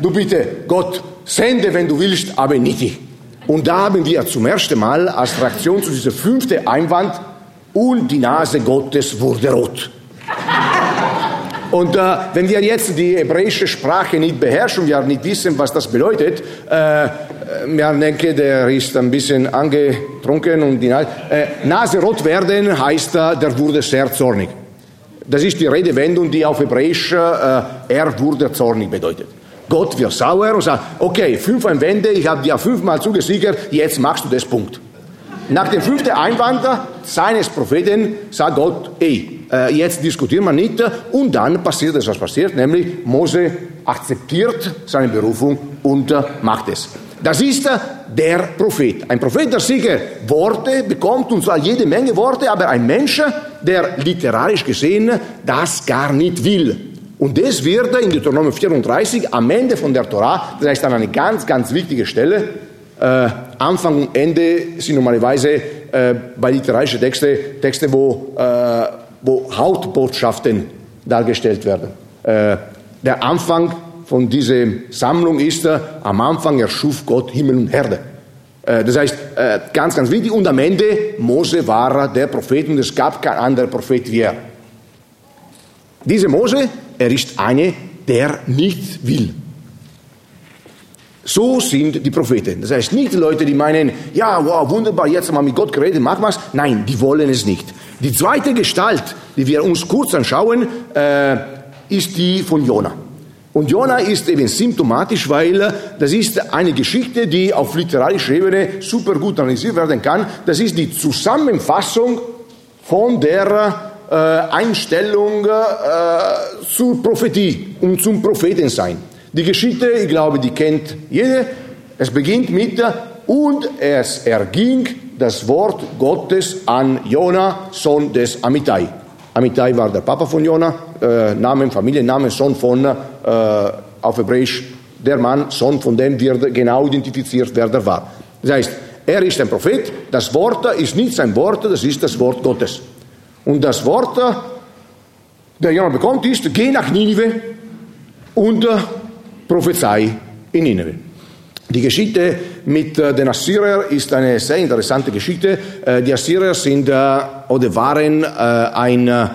du bitte, Gott, sende, wenn du willst, aber nicht ich. Und da haben wir zum ersten Mal als Reaktion zu diesem fünften Einwand und die Nase Gottes wurde rot. Und äh, wenn wir jetzt die hebräische Sprache nicht beherrschen, wir nicht wissen, was das bedeutet, äh, wir denken, der ist ein bisschen angetrunken und die Nase, äh, Nase rot werden heißt, äh, der wurde sehr zornig. Das ist die Redewendung, die auf Hebräisch äh, er wurde zornig bedeutet. Gott wird sauer und sagt, okay, fünf Einwände, ich habe dir fünfmal zugesichert, jetzt machst du das Punkt. Nach dem fünften Einwand seines Propheten sagt Gott, ey, äh, jetzt diskutieren wir nicht. Und dann passiert es, was passiert, nämlich Mose akzeptiert seine Berufung und äh, macht es. Das ist äh, der Prophet. Ein Prophet, der sicher Worte bekommt, und zwar jede Menge Worte, aber ein Mensch, der literarisch gesehen das gar nicht will. Und das wird in Deuteronomium 34 am Ende von der Torah, das heißt an eine ganz, ganz wichtige Stelle, äh, Anfang und Ende sind normalerweise äh, bei literarischen Texten Texte, wo, äh, wo Hautbotschaften dargestellt werden. Äh, der Anfang von dieser Sammlung ist, äh, am Anfang erschuf Gott Himmel und Herde. Äh, das heißt, ganz, ganz wichtig. Und am Ende, Mose war der Prophet und es gab kein anderer Prophet wie er. Diese Mose er ist eine, der nicht will. So sind die Propheten. Das heißt nicht die Leute, die meinen, ja, wow, wunderbar, jetzt wir mit Gott geredet, mach was. Nein, die wollen es nicht. Die zweite Gestalt, die wir uns kurz anschauen, äh, ist die von Jona. Und Jona ist eben symptomatisch, weil das ist eine Geschichte, die auf literarischer Ebene super gut analysiert werden kann. Das ist die Zusammenfassung von der äh, Einstellung äh, zur Prophetie und zum Prophetensein. Die Geschichte, ich glaube, die kennt jeder. Es beginnt mit und es erging das Wort Gottes an Jona, Sohn des Amittai. Amittai war der Papa von Jona, äh, Namen, Familienname, Sohn von, äh, auf Hebräisch, der Mann, Sohn von dem wird genau identifiziert, wer der war. Das heißt, er ist ein Prophet, das Wort ist nicht sein Wort, das ist das Wort Gottes. Und das Wort, der Jonah bekommt, ist, geh nach Ninive und prophezei in Ninive. Die Geschichte mit den Assyrern ist eine sehr interessante Geschichte. Die Assyrer sind oder waren ein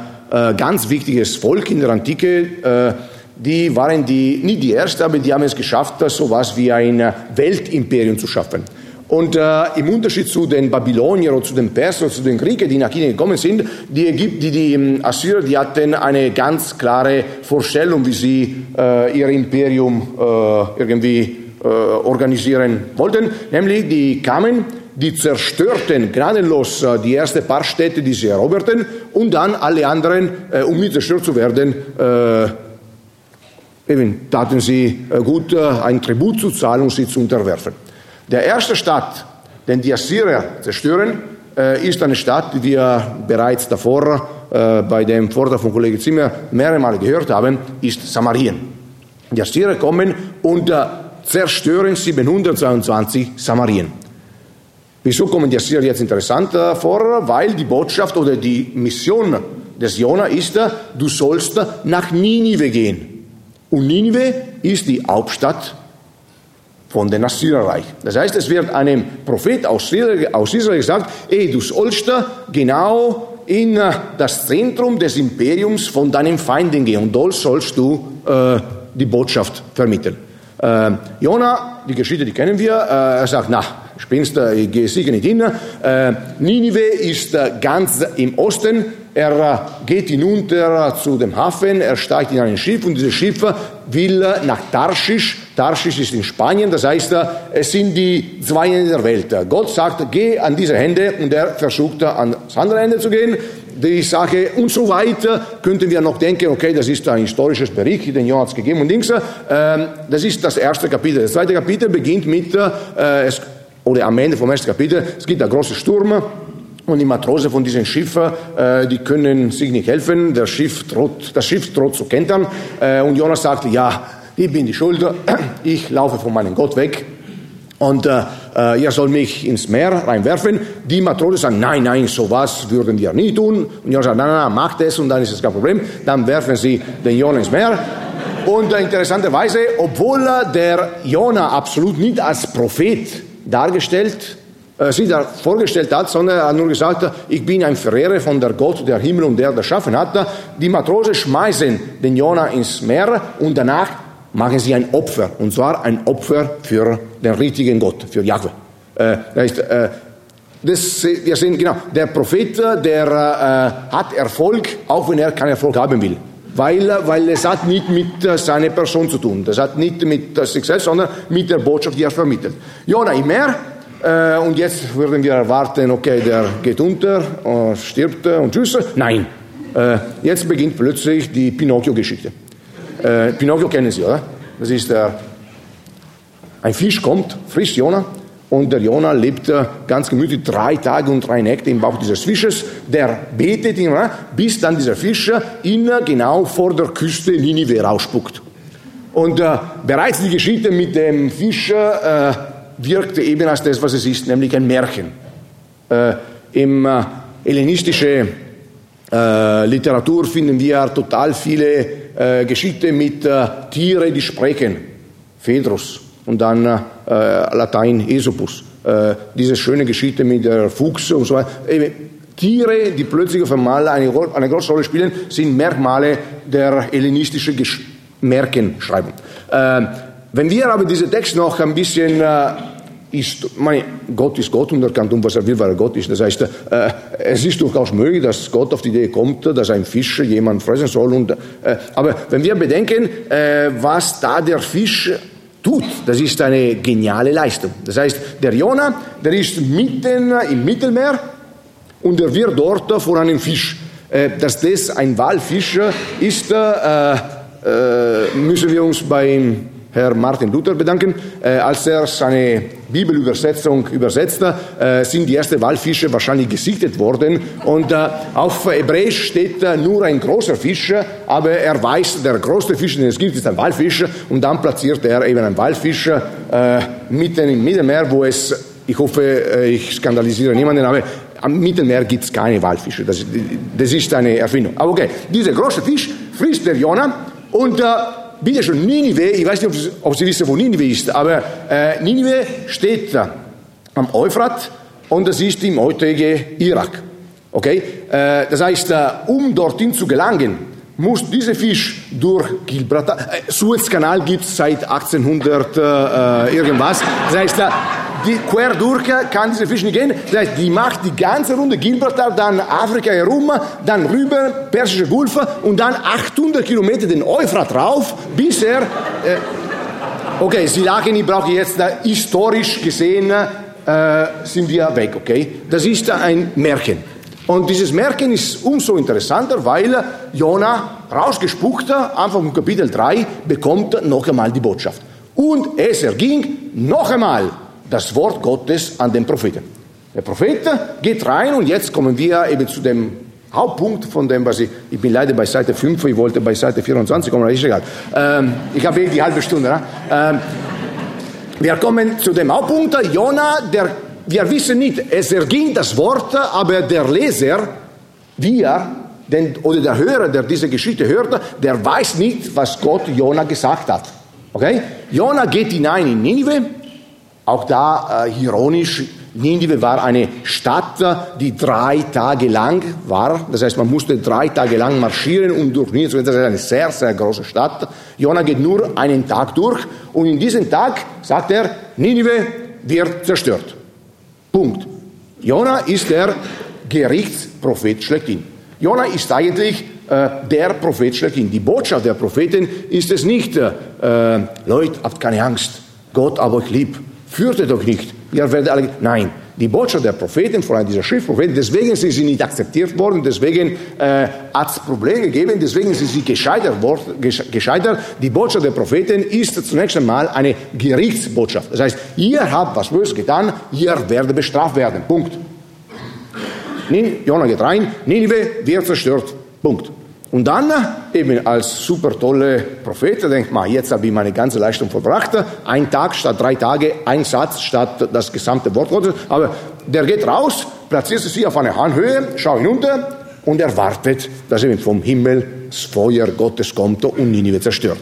ganz wichtiges Volk in der Antike. Die waren die, nicht die erste, aber die haben es geschafft, so etwas wie ein Weltimperium zu schaffen. Und äh, im Unterschied zu den Babyloniern oder zu den Persern zu den Griechen, die nach China gekommen sind, die, Ägypten, die, die ähm, Assyrer, die hatten eine ganz klare Vorstellung, wie sie äh, ihr Imperium äh, irgendwie äh, organisieren wollten. Nämlich, die kamen, die zerstörten gnadenlos äh, die ersten paar Städte, die sie eroberten, und dann alle anderen, äh, um nicht zerstört zu werden, eben taten sie gut, ein Tribut zu zahlen und sie zu unterwerfen. Der erste Stadt, den die Assyrer zerstören, äh, ist eine Stadt, die wir bereits davor äh, bei dem Vortrag von Kollege Zimmer mehrere Male gehört haben, ist Samarien. Die Assyrer kommen und äh, zerstören 722 Samarien. Wieso kommen die Assyrer jetzt interessant vor? Weil die Botschaft oder die Mission des Jona ist, du sollst nach Ninive gehen. Und Ninive ist die Hauptstadt von dem Assyrerreich. Das heißt, es wird einem Prophet aus Israel gesagt, ey, du sollst genau in äh, das Zentrum des Imperiums von deinen Feinden gehen und dort sollst du äh, die Botschaft vermitteln. Äh, Jona, die Geschichte, die kennen wir, äh, er sagt, na, spinnst du, ich gehe sicher nicht hin. Äh, Ninive ist äh, ganz im Osten, er äh, geht hinunter zu dem Hafen, er steigt in ein Schiff und dieses Schiff will nach Tarschisch. Tarschisch ist in Spanien, das heißt, es sind die zwei Enden der Welt. Gott sagt, geh an diese Hände und er versucht ans andere Ende zu gehen. Die Sache und so weiter könnten wir noch denken, okay, das ist ein historisches Bericht, den Johannes gegeben und Dings. Ähm, das ist das erste Kapitel. Das zweite Kapitel beginnt mit, äh, oder am Ende vom ersten Kapitel, es gibt einen großen Sturm und die Matrosen von diesen Schiffen, äh, die können sich nicht helfen. Der Schiff droht, das Schiff droht zu kentern. Äh, und Jonas sagt, ja, ich bin die Schuld, ich laufe von meinem Gott weg. Und äh, äh, ihr soll mich ins Meer reinwerfen. Die Matrosen sagen, nein, nein, sowas würden wir nie tun. Und Jonas sagt, nein, nein, macht es und dann ist es kein Problem. Dann werfen sie den Jona ins Meer. Und äh, interessanterweise, obwohl der Jona absolut nicht als Prophet dargestellt äh, sich da vorgestellt hat, sondern er hat nur gesagt, ich bin ein Verehrer von der Gott, der Himmel und der erschaffen hat. Die Matrosen schmeißen den Jona ins Meer und danach machen sie ein Opfer, und zwar ein Opfer für den richtigen Gott, für Jahwe. Äh, heißt, äh, wir sehen, genau, der Prophet, der äh, hat Erfolg, auch wenn er keinen Erfolg haben will. Weil, weil es hat nicht mit äh, seiner Person zu tun. Das hat nicht mit äh, selbst, sondern mit der Botschaft, die er vermittelt. Jona im Meer, äh, und jetzt würden wir erwarten, okay, der geht unter, äh, stirbt und tschüss. Nein, äh, jetzt beginnt plötzlich die Pinocchio-Geschichte. Äh, Pinocchio kennen Sie, oder? Das ist der, ein Fisch kommt, frisst Jona und der Jona lebt äh, ganz gemütlich drei Tage und drei Nächte im Bauch dieses Fisches. Der betet ihn, bis dann dieser Fisch ihn genau vor der Küste Ninive rausspuckt. Und äh, bereits die Geschichte mit dem Fisch äh, wirkte eben als das, was es ist, nämlich ein Märchen. Äh, Im äh, hellenistischen äh, Literatur finden wir total viele äh, Geschichten mit äh, Tiere, die sprechen. Phaedrus und dann äh, Latein Aesopus. Äh, diese schöne Geschichte mit der Fuchs und so weiter. Tiere, die plötzlich auf einmal eine, eine große Rolle spielen, sind Merkmale der hellenistischen Gesch Märchenschreibung. Äh, wenn wir aber diesen Text noch ein bisschen äh, ist, meine, Gott ist Gott und er kann tun, was er will, weil er Gott ist. Das heißt, äh, es ist durchaus möglich, dass Gott auf die Idee kommt, dass ein Fisch jemand fressen soll. Und, äh, aber wenn wir bedenken, äh, was da der Fisch tut, das ist eine geniale Leistung. Das heißt, der Jona, der ist mitten im Mittelmeer und er wird dort vor einem Fisch. Äh, dass das ein Walfisch ist, äh, äh, müssen wir uns beim Herr Martin Luther bedanken. Äh, als er seine Bibelübersetzung übersetzte, äh, sind die ersten Walfische wahrscheinlich gesichtet worden. Und äh, auf Hebräisch steht äh, nur ein großer Fisch, aber er weiß, der größte Fisch, den es gibt, ist ein Walfisch. Und dann platziert er eben einen Walfisch äh, mitten im Mittelmeer, wo es, ich hoffe, äh, ich skandalisiere niemanden, aber am Mittelmeer gibt es keine Walfische. Das, das, ist eine Erfindung. Aber okay, dieser große Fisch frisst der Jonah und bitte schon, Ninive, ich weiß nicht, ob Sie, wissen, wo Ninive ist, aber äh, Ninive steht da am Euphrat und das ist im heutigen Irak. Okay? Äh, das heißt, äh, um dorthin zu gelangen, muss dieser Fisch durch Gibraltar, äh, Suezkanal gibt es seit 1800 äh, äh, irgendwas, das heißt, äh, die quer durch kann dieser Fisch nicht gehen. Das heißt, die macht die ganze Runde Gibraltar, dann Afrika herum, dann rüber, Persische Gulf und dann 800 Kilometer den Euphrat rauf, bis er... Äh, okay, Sie lachen, ich brauche jetzt äh, historisch gesehen, äh, sind wir weg, okay? Das ist ein Märchen. Und dieses Märchen ist umso interessanter, weil Jona, rausgespuckter, Anfang von Kapitel 3, bekommt noch einmal die Botschaft. Und es erging noch einmal das Wort Gottes an den Propheten. Der Prophet geht rein und jetzt kommen wir eben zu dem Hauptpunkt von dem, was ich, ich bin leider bei Seite 5, ich wollte bei Seite 24 kommen, aber ist egal. Ähm, ich habe eh die halbe Stunde. Ne? Ähm, wir kommen zu dem Hauptpunkt, Jona, der wir wissen nicht, es erging das Wort, aber der Leser, wir, denn, oder der Hörer, der diese Geschichte hört, der weiß nicht, was Gott Jona gesagt hat. Okay? Jona geht hinein in Ninive, auch da äh, ironisch, Ninive war eine Stadt, die drei Tage lang war. Das heißt, man musste drei Tage lang marschieren und durch Ninive. Das ist eine sehr, sehr große Stadt. Jona geht nur einen Tag durch und in diesem Tag sagt er, Ninive wird zerstört. Punkt. Jona ist der Gerichtsprophet schlechthin. Jona ist eigentlich äh, der Prophet schlechthin. Die Botschaft der Propheten ist es nicht, äh, Leute, habt keine Angst, Gott hat euch lieb, fürchtet euch nicht, ihr werdet alle... Nein, die Botschaft der Propheten, vor allem dieser Schriftpropheten, deswegen sind sie nicht akzeptiert worden, deswegen äh, hat es Probleme gegeben, deswegen sind sie gescheitert, worden, gescheitert. Die Botschaft der Propheten ist zunächst einmal eine Gerichtsbotschaft. Das heißt, ihr habt was Böses getan, ihr werdet bestraft werden. Punkt. Jonah geht rein, Ninive wird zerstört. Punkt. Und dann eben als super tolle Prophet denkt man, jetzt habe ich meine ganze Leistung verbracht, ein Tag statt drei Tage, ein Satz statt das gesamte Wort Gottes. Aber der geht raus, platziert sich auf eine Handhöhe, schaut hinunter und erwartet, dass eben vom Himmel das Feuer Gottes kommt und Ninive zerstört.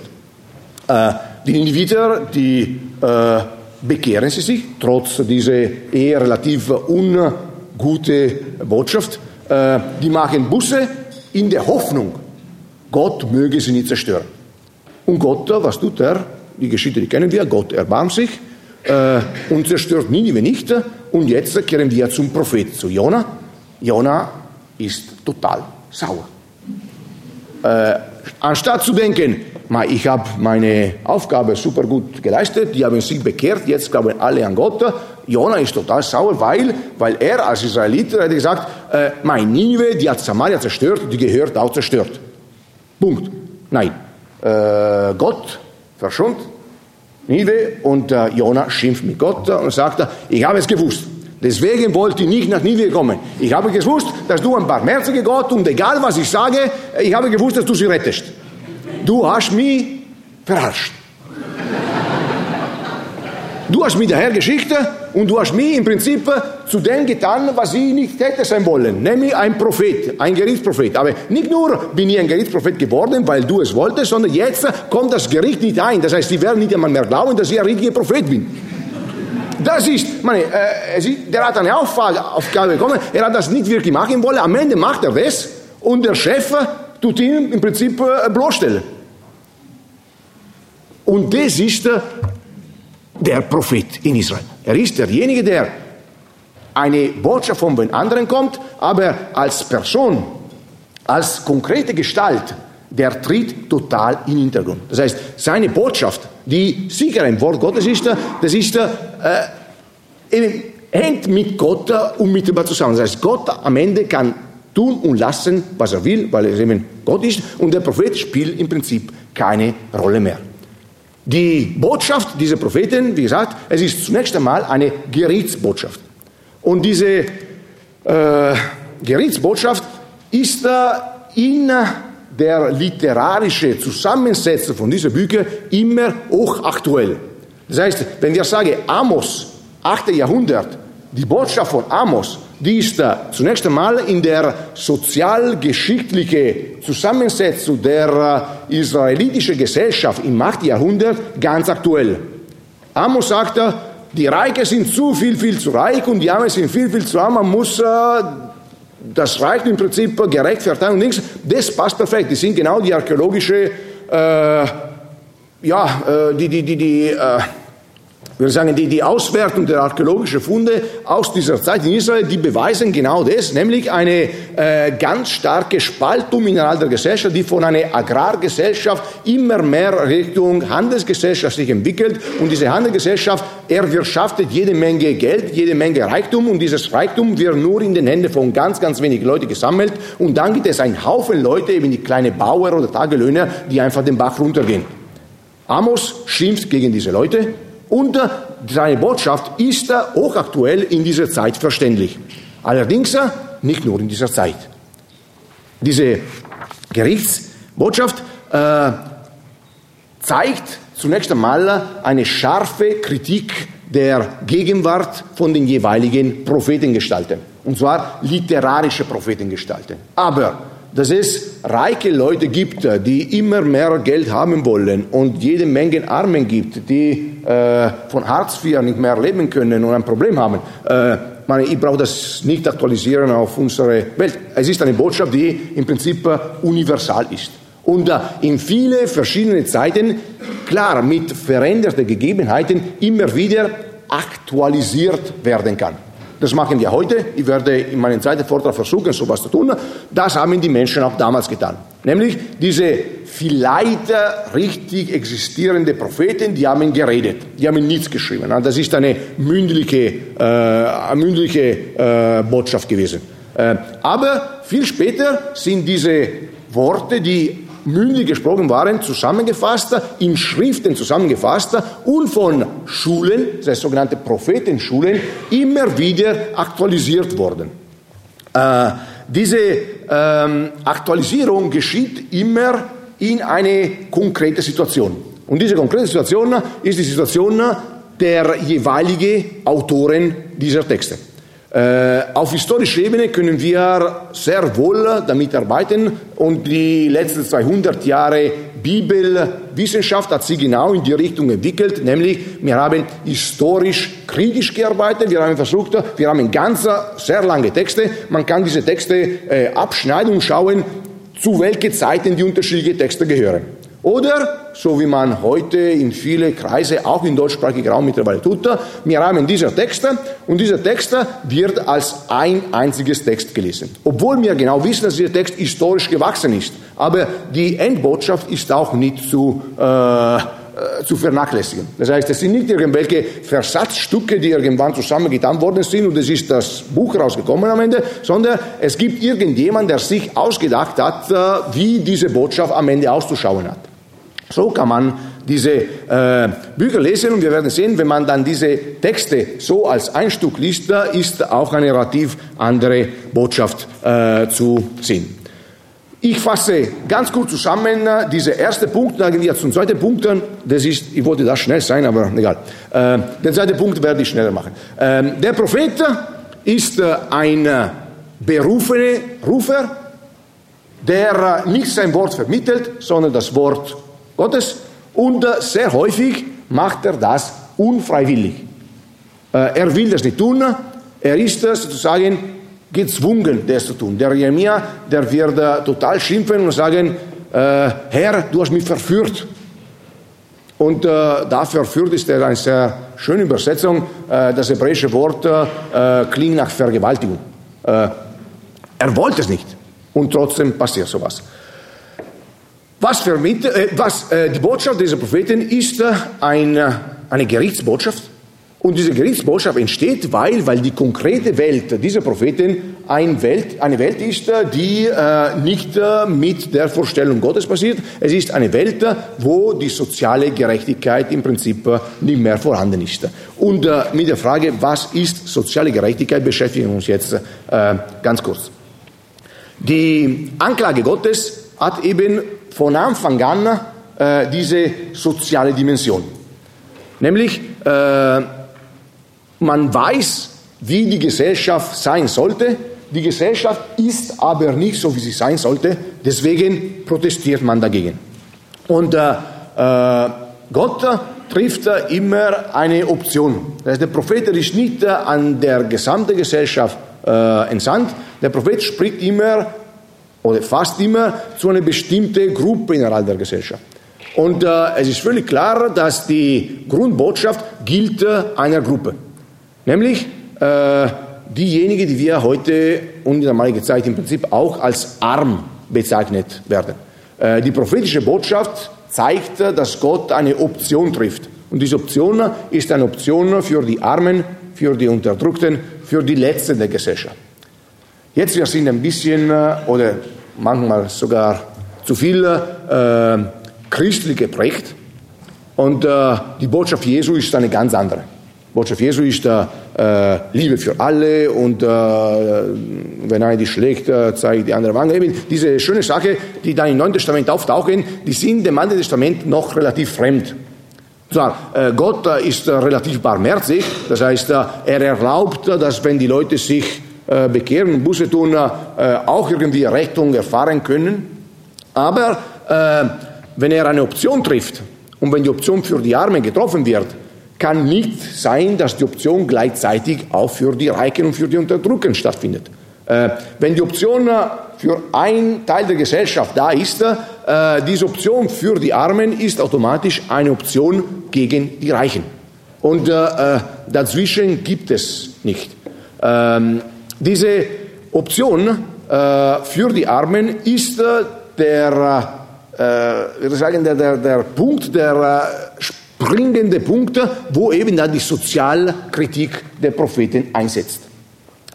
Äh, die Niniviter, die äh, bekehren sie sich, trotz dieser eher relativ ungute Botschaft. Äh, die machen Busse, in der Hoffnung, Gott möge sie nicht zerstören. Und Gott, was tut er? Die Geschichte, die kennen wir. Gott erbarmt sich äh, und zerstört Ninive nicht. Und jetzt kehren wir zum Prophet, zu Jona. Jona ist total sauer. Äh, anstatt zu denken, ich habe meine Aufgabe super gut geleistet, die haben sich bekehrt, jetzt glauben alle an Gott. Jona ist total sauer, weil, weil er als Israelit hat gesagt, äh, mein Ninive, die hat Samaria zerstört, die gehört auch zerstört. Punkt. Nein. Äh, Gott verschont Ninive und äh, Jona schimpft mit Gott und sagt, ich habe es gewusst. Deswegen wollte ich nicht nach Ninive kommen. Ich habe gewusst, dass du ein barmherziger Gott und egal was ich sage, ich habe gewusst, dass du sie rettest. Du hast mich verarscht. Du hast mich daher geschickt und du hast mich im Prinzip zu dem getan, was ich nicht hätte sein wollen, nämlich ein Prophet, ein Gerichtsprophet. Aber nicht nur bin ich ein Gerichtsprophet geworden, weil du es wolltest, sondern jetzt kommt das Gericht nicht ein. Das heißt, sie werden nicht einmal mehr glauben, dass ich ein richtiger Prophet bin. Das ist, meine, äh, der hat eine Aufgabe bekommen, er hat das nicht wirklich machen wollen, am Ende macht er das und der Chef tut ihn im Prinzip äh, bloßstellen. Und das ist äh, der Prophet in Israel. Er ist derjenige, der eine Botschaft von den anderen kommt, aber als Person, als konkrete Gestalt, der tritt total in den Hintergrund. Das heißt, seine Botschaft, die sicher ein Wort Gottes ist, das ist äh, hängt mit Gott unmittelbar zusammen. Das heißt, Gott am Ende kann tun und lassen, was er will, weil er eben Gott ist, und der Prophet spielt im Prinzip keine Rolle mehr. Die Botschaft dieser Propheten, wie gesagt, es ist zunächst einmal eine Gerichtsbotschaft. Und diese äh, Gerichtsbotschaft ist äh, in der literarischen Zusammensetzung von dieser Bücher immer hochaktuell. Das heißt, wenn wir sagen Amos, 8. Jahrhundert, die Botschaft von Amos, die ist zunächst einmal in der sozial-geschichtlichen Zusammensetzung der israelitischen Gesellschaft im 8. Jahrhundert ganz aktuell. Amos sagte, die Reiche sind zu viel, viel zu reich und die Armen sind viel, viel zu arm. Man muss das Reich im Prinzip gerecht verteilen und nichts. Das passt perfekt. Das sind genau die archäologische, äh, ja, äh, die, die, die, die äh, wir sagen, die, die Auswertung der archäologischen Funde aus dieser Zeit in Israel, die beweisen genau das, nämlich eine äh, ganz starke Spaltung innerhalb der Gesellschaft, die von einer Agrargesellschaft immer mehr Richtung Handelsgesellschaft sich entwickelt. Und diese Handelsgesellschaft erwirtschaftet jede Menge Geld, jede Menge Reichtum und dieses Reichtum wird nur in den Händen von ganz, ganz wenig Leuten gesammelt. Und dann gibt es einen Haufen Leute, eben die kleine Bauer oder Tagelöhner, die einfach den Bach runtergehen. Amos schimpft gegen diese Leute und seine Botschaft ist hochaktuell in dieser Zeit verständlich. Allerdings nicht nur in dieser Zeit. Diese Gerichtsbotschaft äh, zeigt zunächst einmal eine scharfe Kritik der Gegenwart von den jeweiligen Prophetengestalten. Und zwar literarische Prophetengestalten. Aber dass es reiche Leute gibt, die immer mehr Geld haben wollen und jede Menge Armen gibt, die äh, von Hartz IV nicht mehr leben können und ein Problem haben. Äh, meine, ich brauche das nicht aktualisieren auf unsere Welt. Es ist eine Botschaft, die im Prinzip universal ist. Und äh, in viele verschiedene Zeiten, klar, mit veränderten Gegebenheiten immer wieder aktualisiert werden kann. Das machen wir heute. Ich werde in meinem zweiten Vortrag versuchen, sowas zu tun. Das haben die Menschen auch damals getan. Nämlich diese vielleicht richtig existierende Propheten, die haben geredet, die haben nichts geschrieben. Das ist eine mündliche, äh, mündliche äh, Botschaft gewesen. Äh, aber viel später sind diese Worte, die mündlich gesprochen waren, zusammengefasst, in Schriften zusammengefasst und von Schulen, das heißt sogenannte Prophetenschulen, immer wieder aktualisiert worden. Äh, diese ähm, Aktualisierung geschieht immer in eine konkrete Situation. Und diese konkrete Situation ist die Situation der jeweiligen Autoren dieser Texte. Äh, auf historischer Ebene können wir sehr wohl damit arbeiten und die letzten 200 Jahre Bibelwissenschaft hat sich genau in die Richtung entwickelt, nämlich wir haben historisch kritisch gearbeitet, wir haben versucht, wir haben ganz sehr lange Texte, man kann diese Texte äh, abschneiden und schauen, zu welchen Zeiten die unterschiedlichen Texte gehören. Oder, so wie man heute in viele Kreise, auch in deutschsprachigen Raum mittlerweile tut, wir haben diese Texte und dieser Text wird als ein einziges Text gelesen. Obwohl wir genau wissen, dass dieser Text historisch gewachsen ist. Aber die Endbotschaft ist auch nicht zu, äh, zu vernachlässigen. Das heißt, es sind nicht irgendwelche Versatzstücke, die irgendwann zusammengetan worden sind und es ist das Buch rausgekommen am Ende, sondern es gibt irgendjemand, der sich ausgedacht hat, äh, wie diese Botschaft am Ende auszuschauen hat. So kann man diese äh, Bücher lesen und wir werden sehen, wenn man dann diese Texte so als ein Stück liest, ist auch eine relativ andere Botschaft äh, zu sehen. Ich fasse ganz kurz zusammen äh, diese erste Punkt, dann gehen wir zum zweiten Punkt. Das ist, ich wollte das schnell sein, aber egal. Äh, den zweiten Punkt werde ich schneller machen. Ähm, der Prophet ist äh, ein berufener Rufer, der nicht sein Wort vermittelt, sondern das Wort Gottes und äh, sehr häufig macht er das unfreiwillig. Äh, er will das nicht tun, er ist äh, sozusagen gezwungen, das zu tun. Der Jeremia, der wird total schimpfen und sagen, Herr, du hast mich verführt. Und äh, da verführt ist eine sehr schöne Übersetzung. Das hebräische Wort klingt nach Vergewaltigung. er wollte es nicht. Und trotzdem passiert sowas. Was, vermittelt, äh, was äh, die Botschaft dieser Propheten ist äh, eine, eine Gerichtsbotschaft. Und diese Gerichtsbotschaft entsteht, weil, weil die konkrete Welt dieser Propheten eine Welt, eine Welt ist, äh, die äh, nicht äh, mit der Vorstellung Gottes passiert. Es ist eine Welt, wo die soziale Gerechtigkeit im Prinzip nicht mehr vorhanden ist. Und äh, mit der Frage, was ist soziale Gerechtigkeit, beschäftigen wir uns jetzt äh, ganz kurz. Die Anklage Gottes hat eben von Anfang an äh, diese soziale Dimension. Nämlich, äh, man weiß wie die Gesellschaft sein sollte. Die Gesellschaft ist aber nicht so, wie sie sein sollte. Deswegen protestiert man dagegen. Und äh, äh, Gott trifft immer eine Option. Das heißt, der Prophet ist nicht an der gesamten Gesellschaft äh, entsandt. Der Prophet spricht immer oder fast immer zu einer bestimmten Gruppe innerhalb der Gesellschaft. Und äh, es ist völlig klar, dass die Grundbotschaft gilt äh, einer Gruppe. Nämlich äh, diejenigen, die wir heute und in der damaligen Zeit im Prinzip auch als arm bezeichnet werden. Äh, die prophetische Botschaft zeigt, dass Gott eine Option trifft. Und diese Option ist eine Option für die Armen, für die Unterdrückten, für die Letzten der Gesellschaft. Jetzt wir sind ein bisschen äh, oder manchmal sogar zu viel äh, christlich geprägt und äh, die Botschaft Jesu ist eine ganz andere. Die Botschaft Jesu ist äh, Liebe für alle und äh, wenn einer die schlägt, äh, zeigt die andere Wange. Eben diese schöne Sache, die da im Neuen Testament auftauchen, die sind dem Alten Testament noch relativ fremd. Zwar, äh, Gott äh, ist äh, relativ barmherzig, das heißt, er erlaubt, dass wenn die Leute sich bekehren und Buße tun, auch irgendwie Rettung erfahren können. Aber wenn er eine Option trifft und wenn die Option für die Armen getroffen wird, kann nicht sein, dass die Option gleichzeitig auch für die Reichen und für die Unterdrückten stattfindet. Wenn die Option für einen Teil der Gesellschaft da ist, äh, diese Option für die Armen ist automatisch eine Option gegen die Reichen. Und äh, äh dazwischen gibt es nicht. Diese Option äh, für die Armen ist äh, der, äh, sagen, der, der, der Punkt, der springende Punkt, wo eben dann die Sozialkritik der Propheten einsetzt.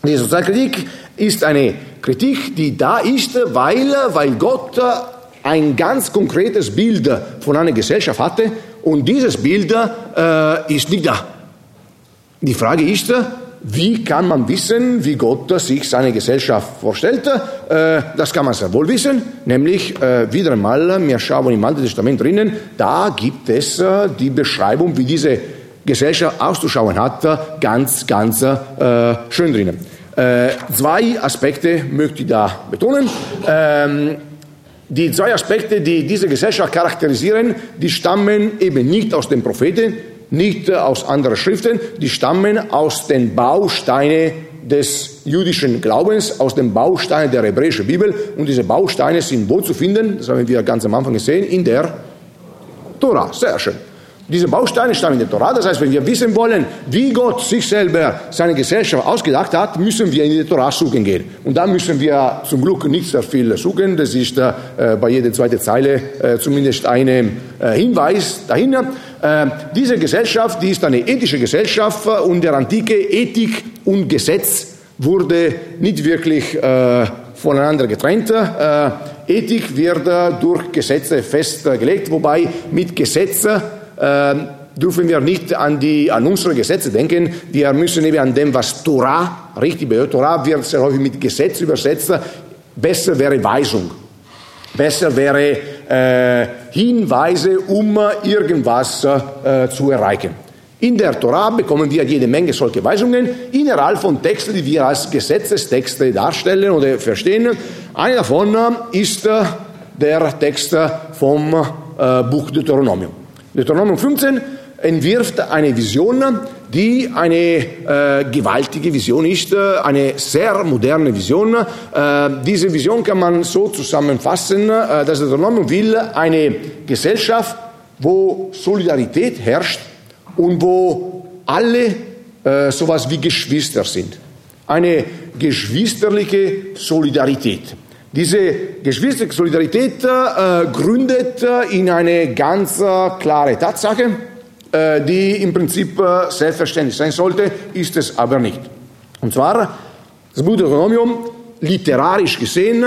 Die Sozialkritik ist eine Kritik, die da ist, weil, weil Gott ein ganz konkretes Bild von einer Gesellschaft hatte und dieses Bild äh, ist nicht da. Die Frage ist, wie kann man wissen, wie Gott sich seine Gesellschaft vorstellt? Äh, das kann man sehr wohl wissen, nämlich äh, wieder einmal, wir schauen im Alten Testament drinnen, da gibt es äh, die Beschreibung, wie diese Gesellschaft auszuschauen hat, ganz, ganz äh, schön drinnen. Äh, zwei Aspekte möchte ich da betonen. Ähm, die zwei Aspekte, die diese Gesellschaft charakterisieren, die stammen eben nicht aus den Propheten, nicht aus anderen Schriften, die stammen aus den Bausteinen des jüdischen Glaubens, aus den Bausteinen der hebräischen Bibel. Und diese Bausteine sind wo zu finden? Das haben wir ganz am Anfang gesehen, in der Tora. Sehr schön. Diese Bausteine stammen in der Torah. Das heißt, wenn wir wissen wollen, wie Gott sich selber seine Gesellschaft ausgedacht hat, müssen wir in die Torah suchen gehen. Und da müssen wir zum Glück nicht sehr viel suchen. Das ist äh, bei jeder zweiten Zeile äh, zumindest ein äh, Hinweis dahinter. Äh, diese Gesellschaft, die ist eine ethische Gesellschaft und der antike Ethik und Gesetz wurde nicht wirklich äh, voneinander getrennt. Äh, Ethik wird durch Gesetze festgelegt, wobei mit Gesetzen ähm, dürfen wir nicht an, die, an unsere Gesetze denken. Wir müssen eben an dem, was Torah, richtig bei Torah wird sehr häufig mit Gesetz übersetzt. Besser wäre Weisung. Besser wäre äh, Hinweise, um irgendwas äh, zu erreichen. In der Torah bekommen wir jede Menge solche Weisungen innerhalb von Texten, die wir als Gesetzestexte darstellen oder verstehen. Einer davon ist äh, der Text vom äh, Buch Deuteronomium. Deuteronomium 15 entwirft eine Vision, die eine äh, gewaltige Vision ist, äh, eine sehr moderne Vision. Äh, diese Vision kann man so zusammenfassen, äh, dass Deuteronomium will eine Gesellschaft, wo Solidarität herrscht und wo alle äh, sowas wie Geschwister sind. Eine geschwisterliche Solidarität. Diese geschwisterliche Solidarität äh, gründet äh, in eine ganz äh, klare Tatsache, die im Prinzip äh, selbstverständlich sein sollte, ist es aber nicht. Und zwar, das Deuteronomium, literarisch gesehen,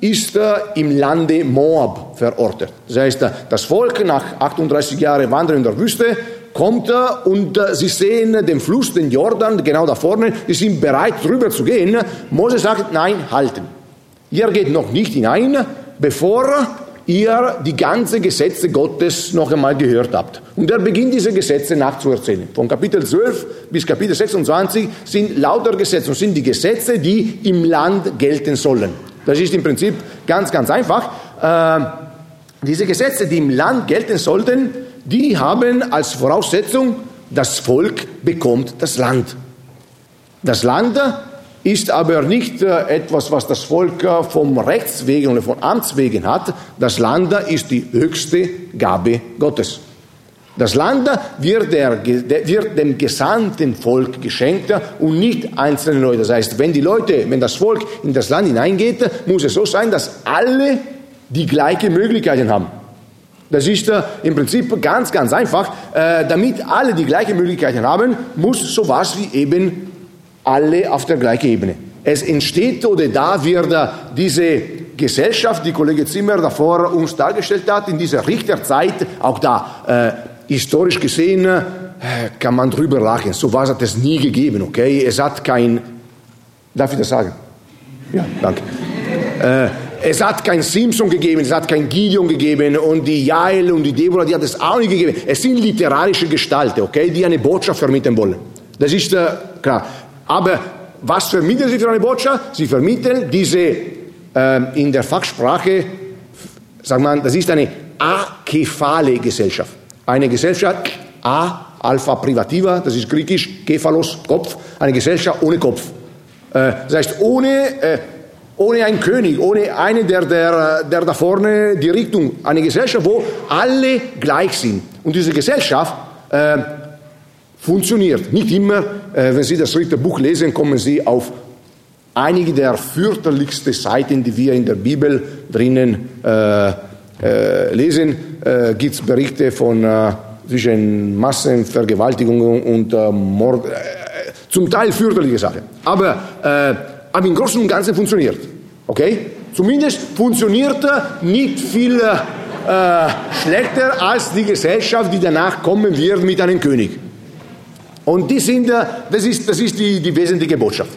ist äh, im Lande Moab verortet. Das heißt, das Volk nach 38 Jahren Wandern in der Wüste kommt und sie sehen den Fluss, den Jordan, genau da vorne, sie sind bereit, drüber zu gehen. Mose sagt, nein, halten. Ihr geht noch nicht hinein, bevor ihr die ganze Gesetze Gottes noch einmal gehört habt. Und er beginnt diese Gesetze nachzuerzählen. Von Kapitel 12 bis Kapitel 26 sind lauter Gesetze und sind die Gesetze, die im Land gelten sollen. Das ist im Prinzip ganz, ganz einfach. Äh, diese Gesetze, die im Land gelten sollten, die haben als Voraussetzung, das Volk bekommt das Land. Das Land ist aber nicht äh, etwas, was das Volk äh, vom Rechts wegen oder von Amts wegen hat. Das Land ist die höchste Gabe Gottes. Das Land wird, der, wird, dem gesamten Volk geschenkt und nicht einzelnen Leuten. Das heißt, wenn die Leute, wenn das Volk in das Land hineingeht, muss es so sein, dass alle die gleichen Möglichkeiten haben. Das ist äh, im Prinzip ganz, ganz einfach. Äh, damit alle die gleichen Möglichkeiten haben, muss sowas wie eben alle auf der gleichen Ebene. Es entsteht oder da wird diese Gesellschaft, die Kollege Zimmer davor uns dargestellt hat, in dieser Richterzeit, auch da äh, historisch gesehen, äh, kann man drüber lachen. So was hat es nie gegeben, okay? Es hat kein, darf ich das sagen? Ja, danke. Äh, es hat kein Simpson gegeben, es hat kein Gideon gegeben und die Jael und die Deborah, die hat es auch nicht gegeben. Es sind literarische Gestalten, okay, die eine Botschaft vermitteln wollen. Das ist äh, klar. Aber was vermitteln sie für eine Botschaft? Sie vermitteln diese äh, in der Fachsprache, sagt man, das ist eine akephale Gesellschaft. Eine Gesellschaft, A, Alpha Privativa, das ist griechisch, Kephalos, Kopf, eine Gesellschaft ohne Kopf. Äh, das heißt, ohne äh, ohne einen König, ohne einen, der, der, der da vorne die Richtung, eine Gesellschaft, wo alle gleich sind. Und diese Gesellschaft äh, funktioniert. Nicht immer, äh, wenn Sie das dritte Buch lesen, kommen Sie auf einige der fürchterlichsten Seiten, die wir in der Bibel drinnen äh, äh lesen. Äh, Gibt es Berichte von äh, zwischen Massenvergewaltigungen und Mord, zum Teil fürchterliche Sachen. Aber aber im Großen und Ganzen funktioniert. Okay? Zumindest funktioniert er nicht viel äh, schlechter als die Gesellschaft, die danach kommen wird mit einem König. Und die sind, das ist, das ist die, die wesentliche Botschaft.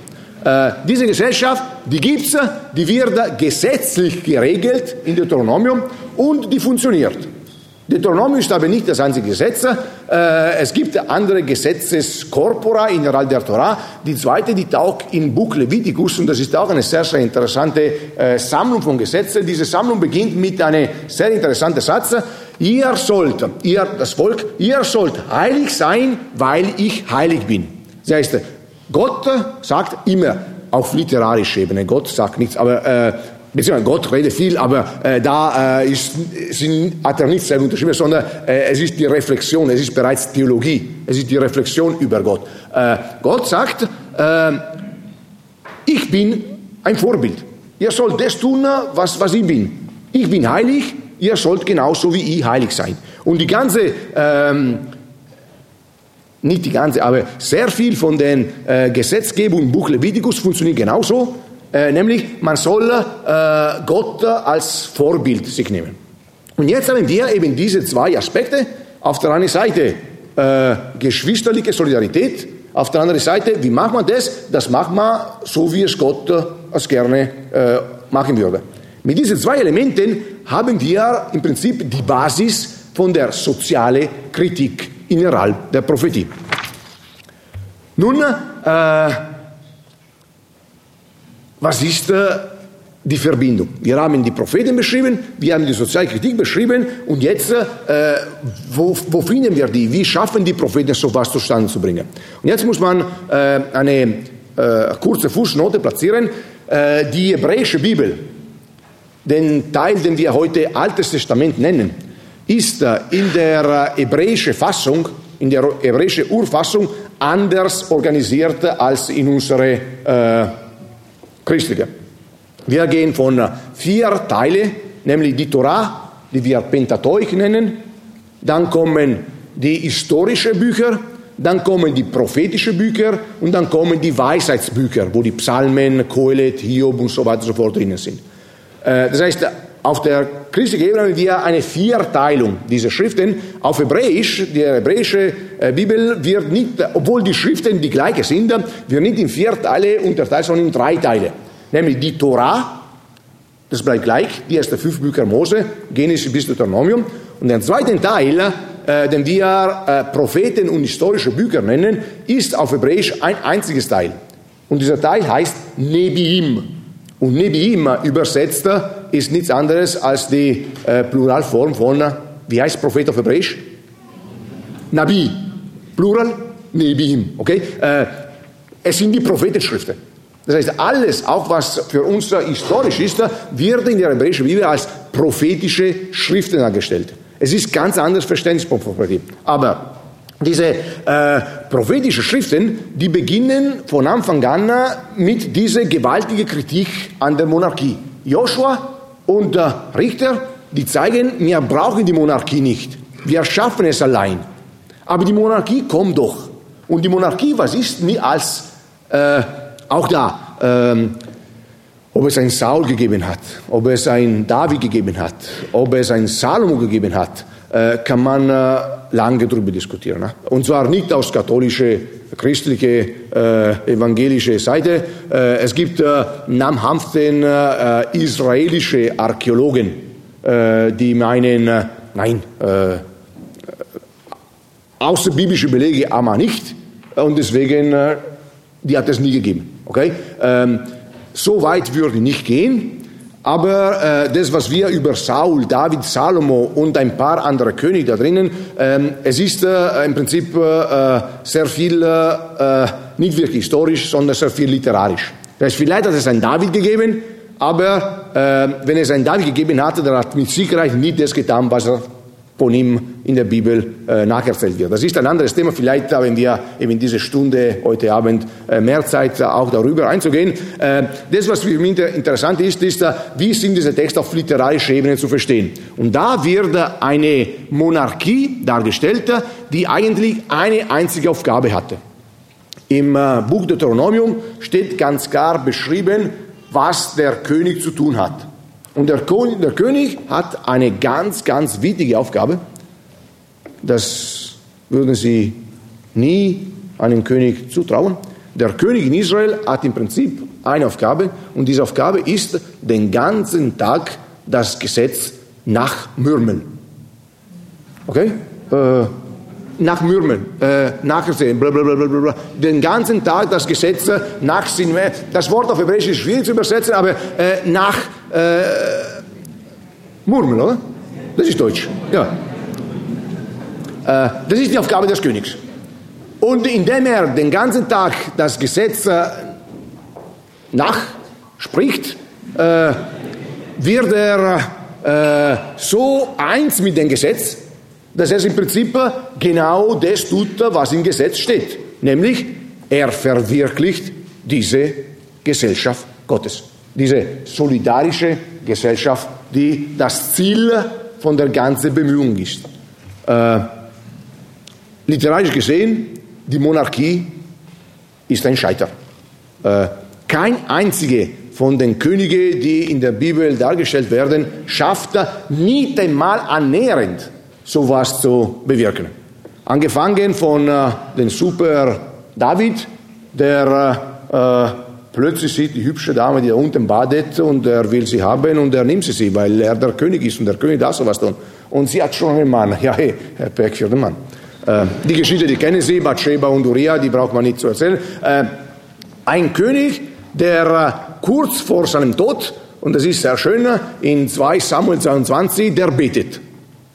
Äh, diese Gesellschaft, die gibt es, die wird gesetzlich geregelt in Deuteronomium und die funktioniert. Deuteronomium ist aber nicht das einzige Gesetz. Äh, es gibt andere Gesetzeskorpora innerhalb der Torah. Die zweite, die taucht im Buch Leviticus und das ist auch eine sehr, sehr interessante äh, Sammlung von Gesetzen. Diese Sammlung beginnt mit einem sehr interessanten Satz. Ihr sollt, ihr, das Volk, ihr sollt heilig sein, weil ich heilig bin. Das heißt, Gott sagt immer, auf literarischer Ebene, Gott sagt nichts, aber äh, beziehungsweise Gott redet viel, aber äh, da äh, ist, sind, hat er nicht selber unterschrieben, sondern äh, es ist die Reflexion, es ist bereits Theologie, es ist die Reflexion über Gott. Äh, Gott sagt, äh, ich bin ein Vorbild. Ihr sollt das tun, was, was ich bin. Ich bin heilig, ihr sollt genauso wie ich heilig sein. Und die ganze, ähm, nicht die ganze, aber sehr viel von den äh, Gesetzgebungen im Buch Leviticus funktioniert genauso. Äh, nämlich man soll äh, Gott als Vorbild sich nehmen. Und jetzt haben wir eben diese zwei Aspekte. Auf der einen Seite äh, geschwisterliche Solidarität, auf der anderen Seite, wie macht man das? Das macht man so, wie es Gott äh, gerne äh, machen würde. Mit diesen zwei Elementen haben wir im Prinzip die Basis von der sozialen Kritik innerhalb der Prophetie. Nun, äh, was ist äh, die Verbindung? Wir haben die Propheten beschrieben, wir haben die Sozialkritik beschrieben und jetzt, äh, wo, wo, finden wir die? Wie schaffen die Propheten, sowas zustande zu bringen? Und jetzt muss man äh, eine äh, kurze Fußnote platzieren. Äh, die hebräische Bibel, den Teil, den wir heute Altes Testament nennen, ist äh, in der hebräischen Fassung, in der hebräischen Urfassung anders organisiert als in unserer christliche. Wir gehen von vier Teilen, nämlich die Torah, die wir Pentateuch nennen, dann kommen die historischen Bücher, dann kommen die prophetischen Bücher und dann kommen die Weisheitsbücher, wo die Psalmen, Kohelet, Hiob und so weiter und so fort drinnen sind. Äh, das heißt, auf der christlichen Ebene haben wir eine Vierteilung dieser Schriften. Auf Hebräisch, die hebräische äh, Bibel wird nicht, obwohl die Schriften die gleichen sind, wird nicht in vier Teile unterteilt, sondern in drei Teile. Nämlich die Torah, Das bleibt gleich, die ersten fünf Bücher Mose, Genesis bis Deuteronomium. Und der zweite Teil, äh, den wir Propheten und historische Bücher nennen, ist auf Hebräisch ein einziges Teil. Und dieser Teil heißt Nebiim. Und Nebiim übersetzt ist nichts anderes als die äh, Pluralform von, wie heißt Prophet auf Hebräisch? Nabi. Plural, Nebiim. Okay? Äh, es sind die Prophetenschriften. Das heißt, alles, auch was für uns historisch ist, wird in der hebräischen Bibel als prophetische Schriften dargestellt. Es ist ganz anderes Verständnis von Prophetie. Aber diese äh, prophetischen Schriften, die beginnen von Anfang an mit dieser gewaltigen Kritik an der Monarchie. Joshua und äh, Richter, die zeigen, wir brauchen die Monarchie nicht. Wir schaffen es allein. Aber die Monarchie kommt doch. Und die Monarchie, was ist nie als äh, auch da, ähm, ob es ein Saul gegeben hat, ob es ein David gegeben hat, ob es ein Salomo gegeben hat, äh, kann man äh, lange darüber diskutieren. Ne? Und zwar nicht aus katholischer, christlicher, äh, evangelischer Seite. Äh, es gibt äh, namhaften äh, israelische Archäologen, die meinen, nein, außerbiblische Belege aber nicht. Und deswegen, die hat es nie gegeben. Okay? Ähm, so weit würde ich nicht gehen, aber äh, das, was wir über Saul, David, Salomo und ein paar andere Könige da drinnen, ähm, es ist äh, im Prinzip äh, sehr viel, äh, nicht wirklich historisch, sondern sehr viel literarisch. Das heißt, vielleicht hat es einen David gegeben, aber äh, wenn es einen David gegeben hatte, dann hat mit Sicherheit nicht das getan, was er von ihm in der Bibel äh, nacherzählt wird. Das ist ein anderes Thema. Vielleicht haben wir eben diese Stunde heute Abend äh, mehr Zeit, auch darüber einzugehen. Äh, das, was für mich interessant ist, ist, äh, wie sind diese Texte auf literarischer Ebene zu verstehen. Und da wird eine Monarchie dargestellt, die eigentlich eine einzige Aufgabe hatte. Im äh, Buch Deuteronomium steht ganz klar beschrieben, was der König zu tun hat. Und der König, der König hat eine ganz, ganz wichtige Aufgabe. Das würden Sie nie einem König zutrauen. Der König in Israel hat im Prinzip eine Aufgabe und diese Aufgabe ist, den ganzen Tag das Gesetz nachmürmeln. Okay? Äh, nachmürmeln, äh, nachersehen, blablabla. Den ganzen Tag das Gesetz nachsinnen. Das Wort auf Hebräisch ist schwierig zu übersetzen, aber äh, nach murmeln, oder? Das ist Deutsch, ja. Das ist die Aufgabe des Königs. Und indem er den ganzen Tag das Gesetz äh, nachspricht, äh, wird er äh, so eins mit dem Gesetz, dass er im Prinzip genau das tut, was im Gesetz steht. Nämlich, er verwirklicht diese Gesellschaft Gottes. Diese solidarische Gesellschaft, die das Ziel von der ganzen Bemühung ist. Äh, literarisch gesehen, die Monarchie ist ein Scheiter. Äh, kein einziger von den Königen, die in der Bibel dargestellt werden, schafft nicht einmal annähernd sowas zu bewirken. Angefangen von äh, dem Super David, der äh, plötzlich sieht die hübsche Dame, die da unten badet und er will sie haben und er nimmt sie, sie weil er der König ist und der König darf sowas tun. Und sie hat schon einen Mann. Ja, hey, Pech für den Mann. Äh, die Geschichte, die kennen Sie, Bathsheba und Uriah, die braucht man nicht zu erzählen. Äh, ein König, der äh, kurz vor seinem Tod, und das ist sehr schön, in 2 Samuel 22, der betet.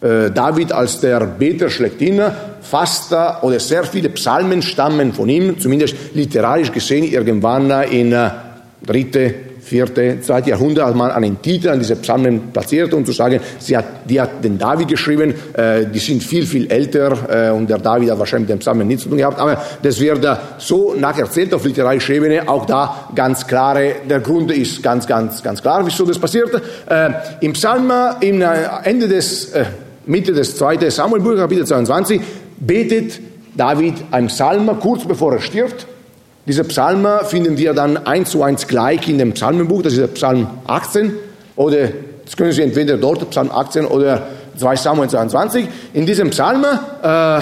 Äh, David als der Beter schlechthin, fast oder sehr viele Psalmen stammen von ihm, zumindest literarisch gesehen, irgendwann in äh, dritte, vierte, zweite Jahrhundert hat man einen Titel an diese Psalmen platziert, um zu sagen, sie hat, die hat den David geschrieben, äh, die sind viel, viel älter und der David hat wahrscheinlich mit den Psalmen nichts zu tun gehabt, aber das wird so nacherzählt auf literarischer Ebene, auch da ganz klare, der Grund ist ganz, ganz, ganz klar, wieso das passiert. Im Psalm, im Ende des Mitte des 2. Samuelbuch, Kapitel 22, betet David ein Psalm kurz bevor er stirbt. Dieser Psalm finden wir dann eins zu eins gleich in dem Psalmenbuch, das ist der Psalm 18, oder das können Sie entweder dort, Psalm 18 oder 2 Samuel 22. In diesem Psalm äh,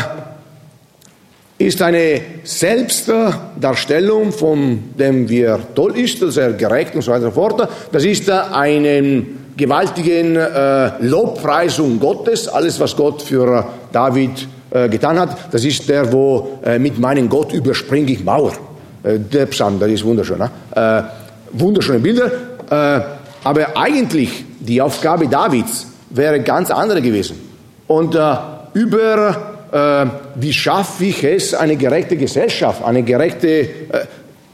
ist eine Selbstdarstellung von dem, wie er toll ist, dass er gerecht und so weiter und so fort. Das ist einen gewaltigen äh, Lobpreisung Gottes, alles was Gott für David äh, getan hat. Das ist der, wo äh, mit meinem Gott überspringe ich Mauer. Äh, der Psalm, das ist wunderschön. Ne? Äh, wunderschöne Bilder. Äh, aber eigentlich die Aufgabe Davids wäre ganz andere gewesen. Und über äh, wie schaffe ich es, eine gerechte Gesellschaft, eine gerechte, äh,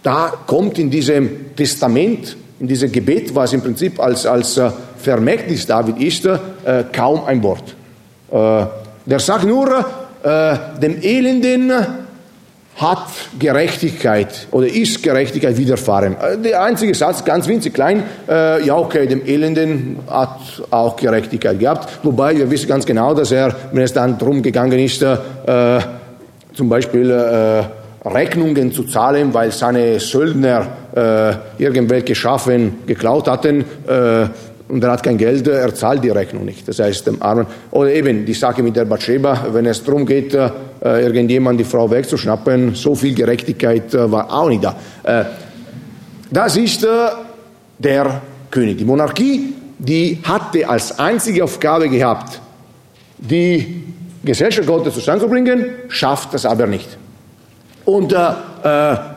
da kommt in diesem Testament, in diesem Gebet, was im Prinzip als, als äh, Vermächtnis David ist, äh, kaum ein Wort. Äh, der sagt nur, äh, dem Elenden hat Gerechtigkeit oder ist Gerechtigkeit widerfahren. Der einzige Satz, ganz winzig klein, ja okay, dem Elenden hat auch Gerechtigkeit gehabt. Wobei wir wissen ganz genau, dass er, wenn es dann darum gegangen ist, zum Beispiel Rechnungen zu zahlen, weil seine Söldner äh, irgendwelche Schafen geklaut hatten, äh, und er hat kein Geld, er zahlt die Rechnung nicht. Das heißt, dem Armen, oder eben die Sache mit der Batscheba, wenn es darum geht, äh, irgendjemand die Frau wegzuschnappen, so viel Gerechtigkeit äh, war auch nicht da. Äh, das ist der König. Die Monarchie, die hatte als einzige Aufgabe gehabt, die Gesellschaft Gottes zusammenzubringen, schafft das aber nicht. Und äh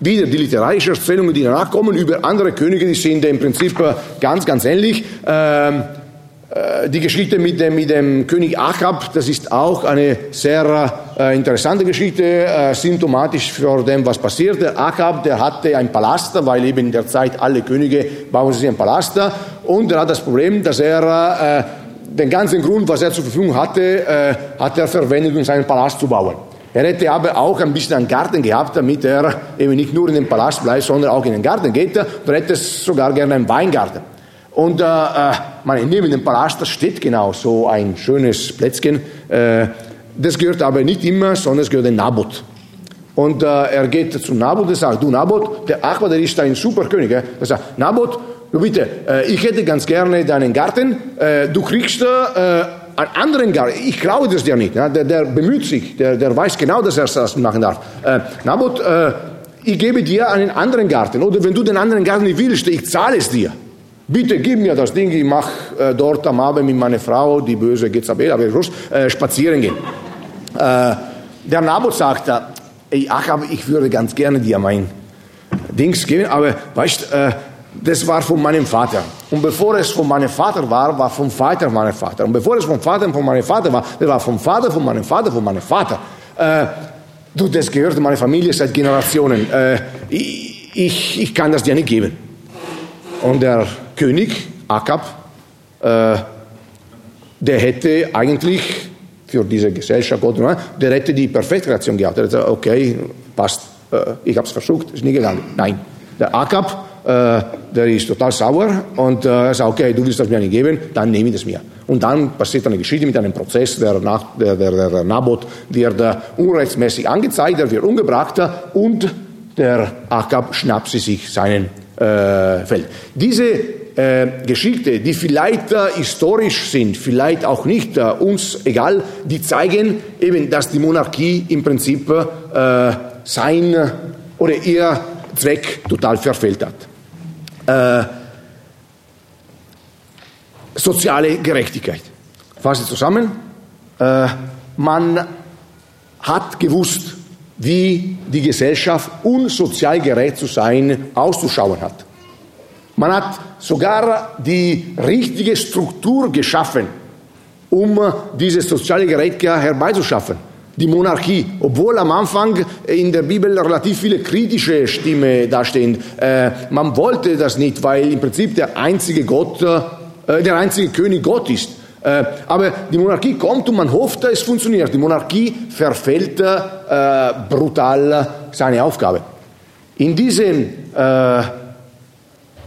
wieder die literarische Erzählungen, die danach kommen über andere Könige, die sind im Prinzip äh, ganz, ganz ähnlich. Ähm, äh, die Geschichte mit dem, mit dem König Achab, das ist auch eine sehr äh, interessante Geschichte, äh, symptomatisch für dem, was passiert. Der Achab, der hatte ein Palast, weil eben in der Zeit alle Könige bauen sich einen Palast. Und er hat das Problem, dass er äh, den ganzen Grund, was er zur Verfügung hatte, hat er verwendet, um seinen Palast zu bauen. Er hätte aber auch ein bisschen einen Garten gehabt, damit er eben nicht nur in den Palast bleibt, sondern auch in den Garten geht. Er hätte sogar gerne einen Weingarten. Und äh, äh man, neben dem Palast steht genau so ein schönes Plätzchen. Äh, das gehört aber nicht immer, sondern es gehört dem Nabot. Und äh, er geht zu Nabot und sagt, du Nabot, der Achwa, der ist ein super König. Er sagt, Nabot, du bitte, äh, ich hätte ganz gerne deinen Garten, äh, du kriegst äh, anderen Garten, ich glaube das ja nicht, ja, der, der, bemüht sich, der, der weiß genau, dass er das machen darf. Äh, Nabot, äh, ich gebe dir einen anderen Garten oder wenn du den anderen Garten nicht willst, ich zahle es dir. Bitte gib mir das Ding, ich mache äh, dort am Abend mit meiner Frau, die böse Jezabel, aber ich äh, spazieren gehen. Äh, der Nabot sagt, ey, ach, aber ich würde ganz gerne dir mein Dings geben, aber weißt, äh, das war von meinem Vater. Und bevor es von meinem Vater war, war vom Vater meinem Vater. Und bevor es vom Vater von meinem Vater war, das war vom Vater von meinem Vater von meinem Vater. Äh, du, das gehört meiner Familie seit Generationen. Äh, ich, ich, kann das dir nicht geben. Und der König, Akab, äh, der hätte eigentlich für diese Gesellschaft, der hätte die perfekte Reaktion gehabt. Er hätte gesagt, okay, passt, äh, ich habe es versucht, ist nie gegangen. Nein, der Akab, der ist total sauer und äh, er sagt, okay, du willst das mir nicht geben, dann nehme ich das mir. Und dann passiert eine Geschichte mit einem Prozess, der, nach, der, der, der Nabot wird äh, unrechtsmäßig angezeigt, er wird umgebracht und der Akab schnappt sich seinen äh, Feld. Diese äh, Geschichte, die vielleicht äh, historisch sind, vielleicht auch nicht, äh, uns egal, die zeigen eben, dass die Monarchie im Prinzip äh, sein oder ihr Zweck total verfehlt hat. Äh, soziale Gerechtigkeit. Fasse zusammen. Äh, man hat gewusst, wie die Gesellschaft, um sozial gerecht zu sein, auszuschauen hat. Man hat sogar die richtige Struktur geschaffen, um diese soziale Gerechtigkeit herbeizuschaffen die Monarchie, obwohl am Anfang in der Bibel relativ viele kritische Stimmen dastehen. Äh, man wollte das nicht, weil im Prinzip der einzige Gott, äh, der einzige König Gott ist. Äh, aber die Monarchie kommt und man hofft, es funktioniert. Die Monarchie verfehlt äh, brutal seine Aufgabe. In diesem äh,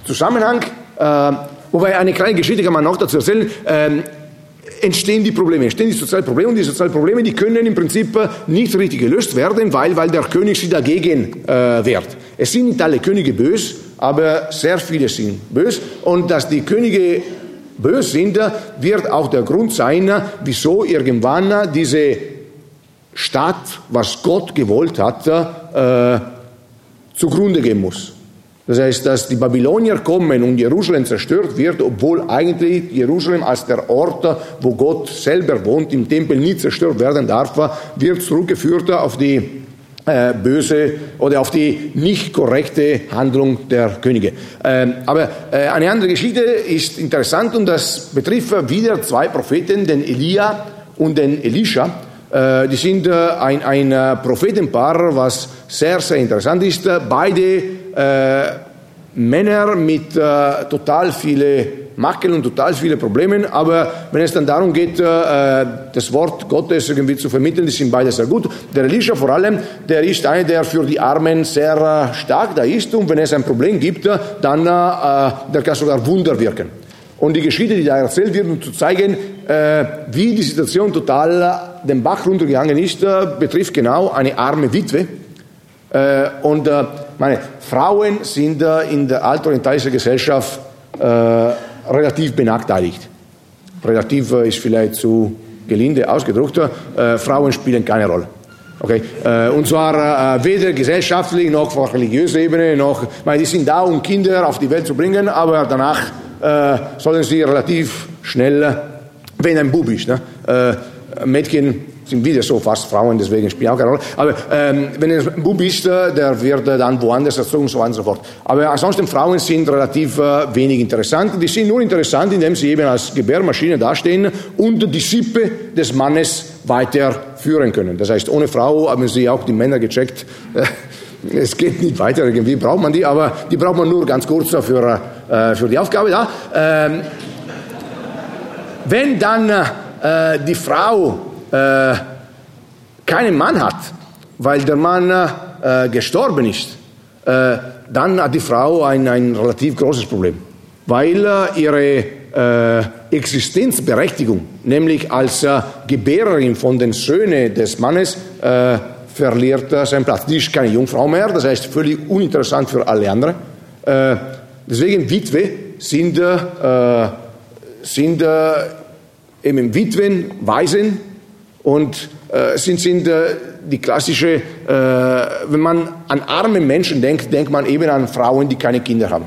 Zusammenhang, äh, wobei eine kleine Geschichte kann man noch dazu erzählen, ähm, entstehen die Probleme, entstehen die sozialen Probleme und die sozialen Probleme, die können im Prinzip nicht richtig gelöst werden, weil, weil der König sie dagegen äh, wehrt. Es sind nicht alle Könige bös, aber sehr viele sind bös und dass die Könige bös sind, wird auch der Grund sein, wieso irgendwann diese Staat, was Gott gewollt hat, äh, zugrunde gehen muss. Das heißt, dass die Babylonier kommen und Jerusalem zerstört wird, obwohl eigentlich Jerusalem als der Ort, wo Gott selber wohnt, im Tempel nie zerstört werden darf, wird zurückgeführt auf die äh, böse oder auf die nicht korrekte Handlung der Könige. Ähm, aber äh, eine andere Geschichte ist interessant und das betrifft wieder zwei Propheten, den Elia und den Elisha. Äh, die sind ein, ein Prophetenpaar, was sehr, sehr interessant ist. Beide Männer mit total viele Makeln und total viele Probleme, aber wenn es dann darum geht, das Wort Gottes irgendwie zu vermitteln, die sind beide sehr gut. Der Elisha vor allem, der ist einer, der für die Armen sehr stark da ist und wenn es ein Problem gibt, dann der kann sogar Wunder wirken. Und die Geschichte, die da erzählt wird, um zu zeigen, äh, wie die Situation total den Bach runtergegangen ist, äh, betrifft genau eine arme Witwe. Äh, und äh, meine Frauen sind äh, in der altorientalischen Gesellschaft äh, relativ benachteiligt. Relativ ist vielleicht zu gelinde ausgedrückt. Frauen spielen keine Rolle. Okay? und zwar weder gesellschaftlich noch auf religiöser Ebene, noch, meine, die sind da, um Kinder auf die Welt zu bringen, aber danach sollen sie relativ schnell wenn ein Bub ist. Ne? Äh, Mädchen sind wieder so fast Frauen, deswegen spielen auch keine Rolle. Aber ähm, wenn ein Bub ist, äh, der wird äh, dann woanders erzogen und so weiter und so fort. Aber ansonsten Frauen sind relativ äh, wenig interessant. Die sind nur interessant, indem sie eben als Gebärmaschine dastehen und die Sippe des Mannes weiterführen können. Das heißt, ohne Frau haben sie auch die Männer gecheckt. Es geht nicht weiter, irgendwie braucht man die, aber die braucht man nur ganz kurz für, äh, für die Aufgabe da. Ähm, wenn dann äh, die Frau äh, keinen Mann hat, weil der Mann äh, gestorben ist, äh, dann hat die Frau ein, ein relativ großes Problem, weil äh, ihre äh, Existenzberechtigung, nämlich als Gebärerin von den Söhnen des Mannes, verliert seinen Platz. Die ist keine Jungfrau mehr, das heißt völlig uninteressant für alle anderen. deswegen Witwe sind, sind eben Witwen, Waisen und äh, sind, sind äh, die klassische, äh, wenn man an arme Menschen denkt, denkt man eben an Frauen, die keine Kinder haben.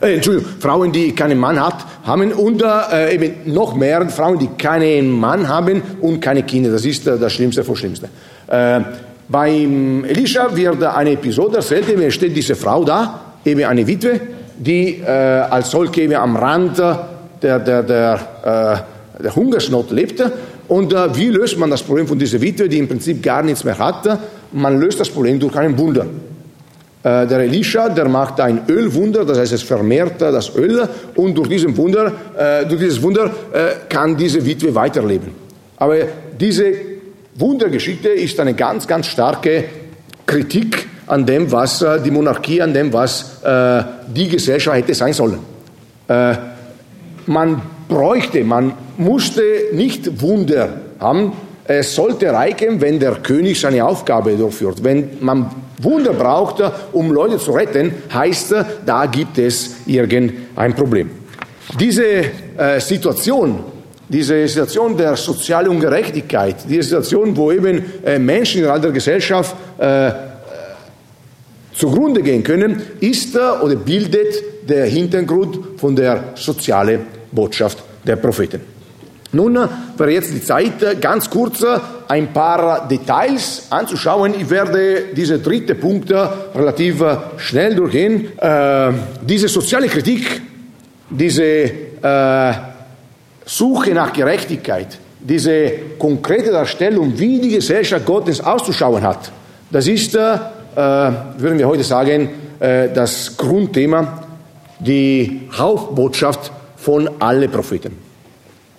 Äh, Entschuldigung, Frauen, die keinen Mann hat, haben und äh, eben noch mehr Frauen, die keinen Mann haben und keine Kinder. Das ist äh, das Schlimmste vom Schlimmsten. Äh, beim Elisha wird eine Episode erzählt, eben steht diese Frau da, eben eine Witwe, die äh, als solche eben am Rand der, der, der der Hungersnot lebte. Und äh, wie löst man das Problem von dieser Witwe, die im Prinzip gar nichts mehr hatte? Man löst das Problem durch ein Wunder. Äh, der Elisha, der macht ein Ölwunder, das heißt, es vermehrt das Öl und durch, diesen Wunder, äh, durch dieses Wunder äh, kann diese Witwe weiterleben. Aber diese Wundergeschichte ist eine ganz, ganz starke Kritik an dem, was äh, die Monarchie, an dem, was äh, die Gesellschaft hätte sein sollen. man bräuchte, man musste nicht Wunder haben. Es sollte reichen, wenn der König seine Aufgabe durchführt. Wenn man Wunder braucht, um Leute zu retten, heißt, da gibt es irgendein Problem. Diese äh, Situation, diese Situation der sozialen Ungerechtigkeit, diese Situation, wo eben äh, Menschen in einer Gesellschaft äh, äh, zugrunde gehen können, ist oder bildet der Hintergrund von der sozialen Botschaft der Propheten. Nun wäre jetzt die Zeit, ganz kurz ein paar Details anzuschauen. Ich werde diese dritte Punkt relativ schnell durchgehen. Äh, diese soziale Kritik, diese äh, Suche nach Gerechtigkeit, diese konkrete Darstellung, wie die Gesellschaft Gottes auszuschauen hat, das ist, äh, würden wir heute sagen, äh, das Grundthema, die Hauptbotschaft von allen Propheten.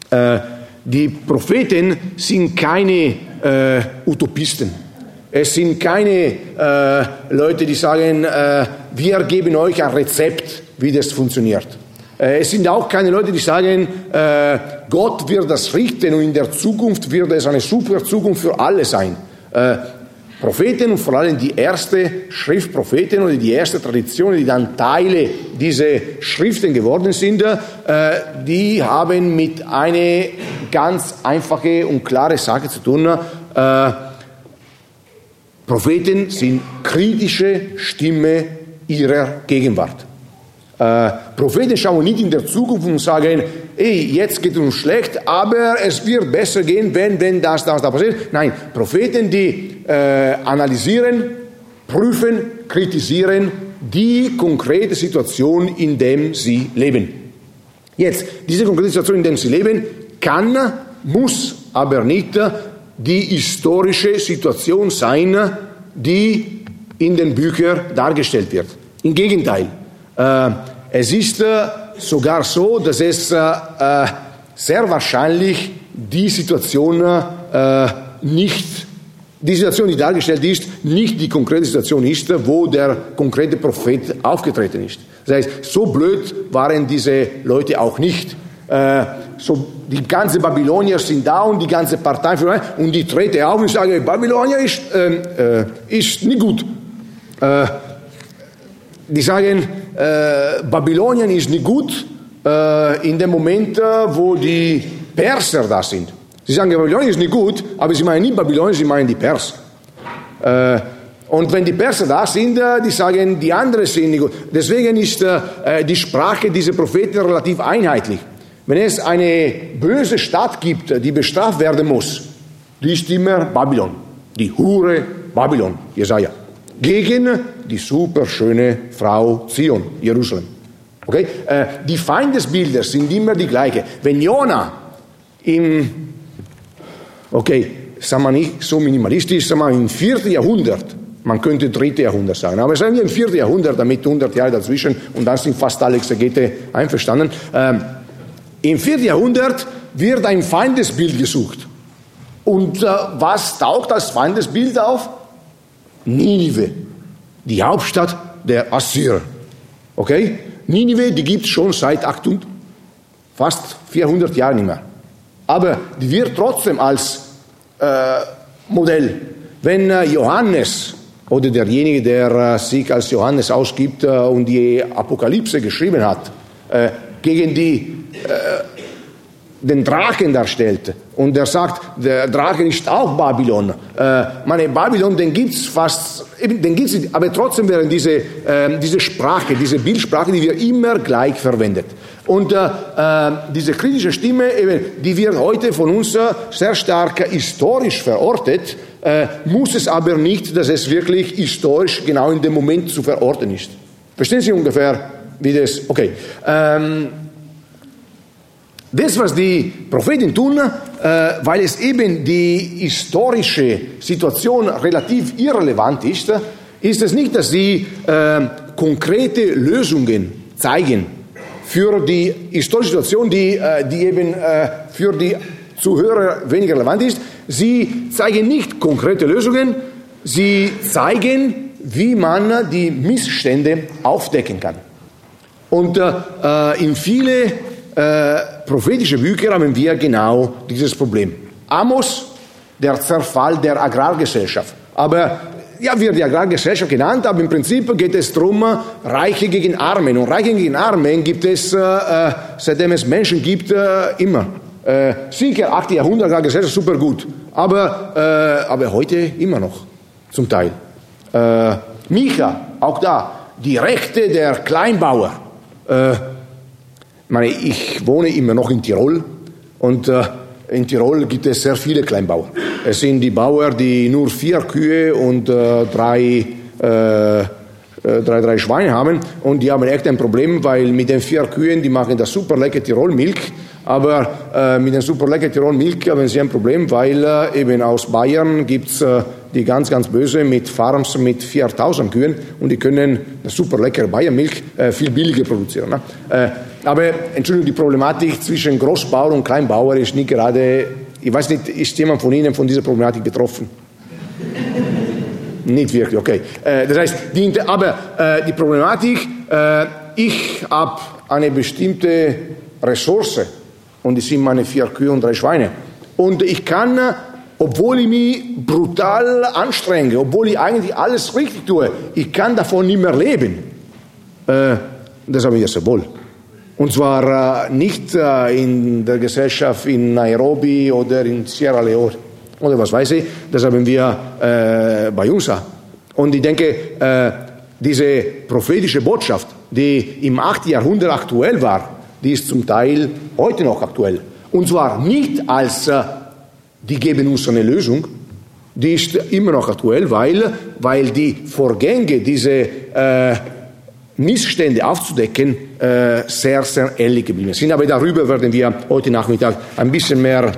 Äh, die Propheten sind keine äh, Utopisten. Es sind keine äh, Leute, die sagen, äh, wir geben euch ein Rezept, wie das funktioniert. Äh, es sind auch keine Leute, die sagen, äh, Gott wird das richten und in der Zukunft wird es eine super Zukunft für alle sein. Propheten und vor allem die erste Schriftpropheten oder die erste Tradition, die dann Teile dieser Schriften geworden sind, äh, die haben mit einer ganz einfachen und klaren Sache zu tun. Äh, Propheten sind kritische Stimme ihrer Gegenwart. Äh, Propheten schauen nicht in der Zukunft und sagen, ey, jetzt geht es uns schlecht, aber es wird besser gehen, wenn, wenn das, das, das passiert. Nein, Propheten, die äh, analysieren, prüfen, kritisieren die konkrete Situation, in der sie leben. Jetzt, diese konkrete Situation, in der sie leben, kann, muss aber nicht die historische Situation sein, die in den Büchern dargestellt wird. Im Gegenteil, es ist äh, sogar so, dass es äh, äh sehr wahrscheinlich die Situation äh, nicht die Situation, die dargestellt ist, nicht die konkrete Situation ist, wo der konkrete Prophet aufgetreten ist. Das heißt, so blöd waren diese Leute auch nicht. Äh, so die ganze Babylonier sind da und die ganze Partei und die trete auf und sage, Babylonier ist, äh, äh, ist nicht gut. Äh, die sagen, äh, Babylonien ist nicht gut äh, in dem Moment, wo die Perser da sind. Sie sagen, Babylonien ist nicht gut, aber sie meinen nicht Babylonien, sie meinen die Perser. Äh, und wenn die Perser da sind, die sagen, die anderen sind nicht gut. Deswegen ist die Sprache dieser Propheten relativ einheitlich. Wenn es eine böse Stadt gibt, die bestraft werden muss, die ist immer Babylon. Die Hure Babylon, Jesaja. Gegen die superschöne Frau Zion, Jerusalem. Okay? Äh, die Feindesbilder sind immer die gleichen. Wenn Jona im, okay, sagen wir nicht so minimalistisch, sagen wir im vierten Jahrhundert, man könnte dritte Jahrhundert sagen, aber sagen wir im vierten Jahrhundert, damit 100 Jahre dazwischen und dann sind fast alle Exegete einverstanden. Ähm, im vierten Jahrhundert wird ein Feindesbild gesucht. Und äh, was taucht als Feindesbild auf? Ninive, die Hauptstadt der Assyrer. Okay? Ninive, die gibt es schon seit 800, fast 400 Jahren nicht mehr. Aber die wird trotzdem als äh, Modell. Wenn äh, Johannes oder derjenige, der äh, sich als Johannes ausgibt äh, und die Apokalypse geschrieben hat, äh, gegen die äh, den Drachen darstellt. Und er sagt, der Drachen ist auch Babylon. Äh, meine Babylon, den gibt's fast, eben, den gibt's aber trotzdem werden diese, äh, diese Sprache, diese Bildsprache, die wir immer gleich verwendet. Und äh, äh, diese kritische Stimme, eben, die wird heute von uns äh, sehr stark historisch verortet, äh, muss es aber nicht, dass es wirklich historisch genau in dem Moment zu verorten ist. Verstehen Sie ungefähr, wie das, okay. Ähm, das, was die Propheten tun, äh, weil es eben die historische Situation relativ irrelevant ist, ist es nicht, dass sie äh, konkrete Lösungen zeigen für die historische Situation, die, äh, die eben äh, für die Zuhörer weniger relevant ist. Sie zeigen nicht konkrete Lösungen, sie zeigen, wie man die Missstände aufdecken kann. Und äh, äh, in viele äh, prophetische Bücher haben wir genau dieses Problem. Amos, der Zerfall der Agrargesellschaft. Aber ja, wird die Agrargesellschaft genannt, aber im Prinzip geht es darum, Reiche gegen Armen. Und Reiche gegen Armen gibt es, äh, äh seitdem es Menschen gibt, äh, immer. Äh, sicher, 8. Jahrhundert Agrargesellschaft super gut, aber, äh, aber heute immer noch, zum Teil. Micha, auch da, die Rechte der Kleinbauer. Meine, ich wohne immer noch in Tirol und äh, in Tirol gibt es sehr viele Kleinbauern. Es sind die Bauern, die nur vier Kühe und äh, drei, äh, äh, drei, drei Schweine haben und die haben echt ein Problem, weil mit den vier Kühen, die machen das super lecker Tirolmilch, aber äh, mit den super lecker Tirolmilch haben sie ein Problem, weil äh, eben aus Bayern gibt's äh, die ganz, ganz böse mit Farms mit 4000 Kühen und die können super leckere Bayernmilch äh, viel billiger produzieren. Ne? Äh, aber Entschuldigung, die Problematik zwischen Großbauer und Kleinbauer ist nicht gerade, ich weiß nicht, ist jemand von Ihnen von dieser Problematik betroffen? nicht wirklich, okay. Äh, das heißt, die, aber äh, die Problematik, äh, ich habe eine bestimmte Ressource und das sind meine vier Kühe und drei Schweine. Und ich kann, obwohl ich mich brutal anstrenge, obwohl ich eigentlich alles richtig tue, ich kann davon nicht mehr leben. Äh, das habe ich ja sehr wohl. Und zwar äh, nicht äh, in der Gesellschaft in Nairobi oder in Sierra Leone. oder was weiß ich, das haben wir äh, bei uns. Und ich denke, diese prophetische Botschaft, die im 8. Jahrhundert aktuell war, die ist zum Teil heute noch aktuell. Und zwar nicht als die geben uns eine Lösung, die ist immer noch aktuell, weil, weil die Vorgänge, diese äh, Missstände aufzudecken, äh, sehr, sehr ähnlich geblieben sind. Aber darüber werden wir heute Nachmittag ein bisschen mehr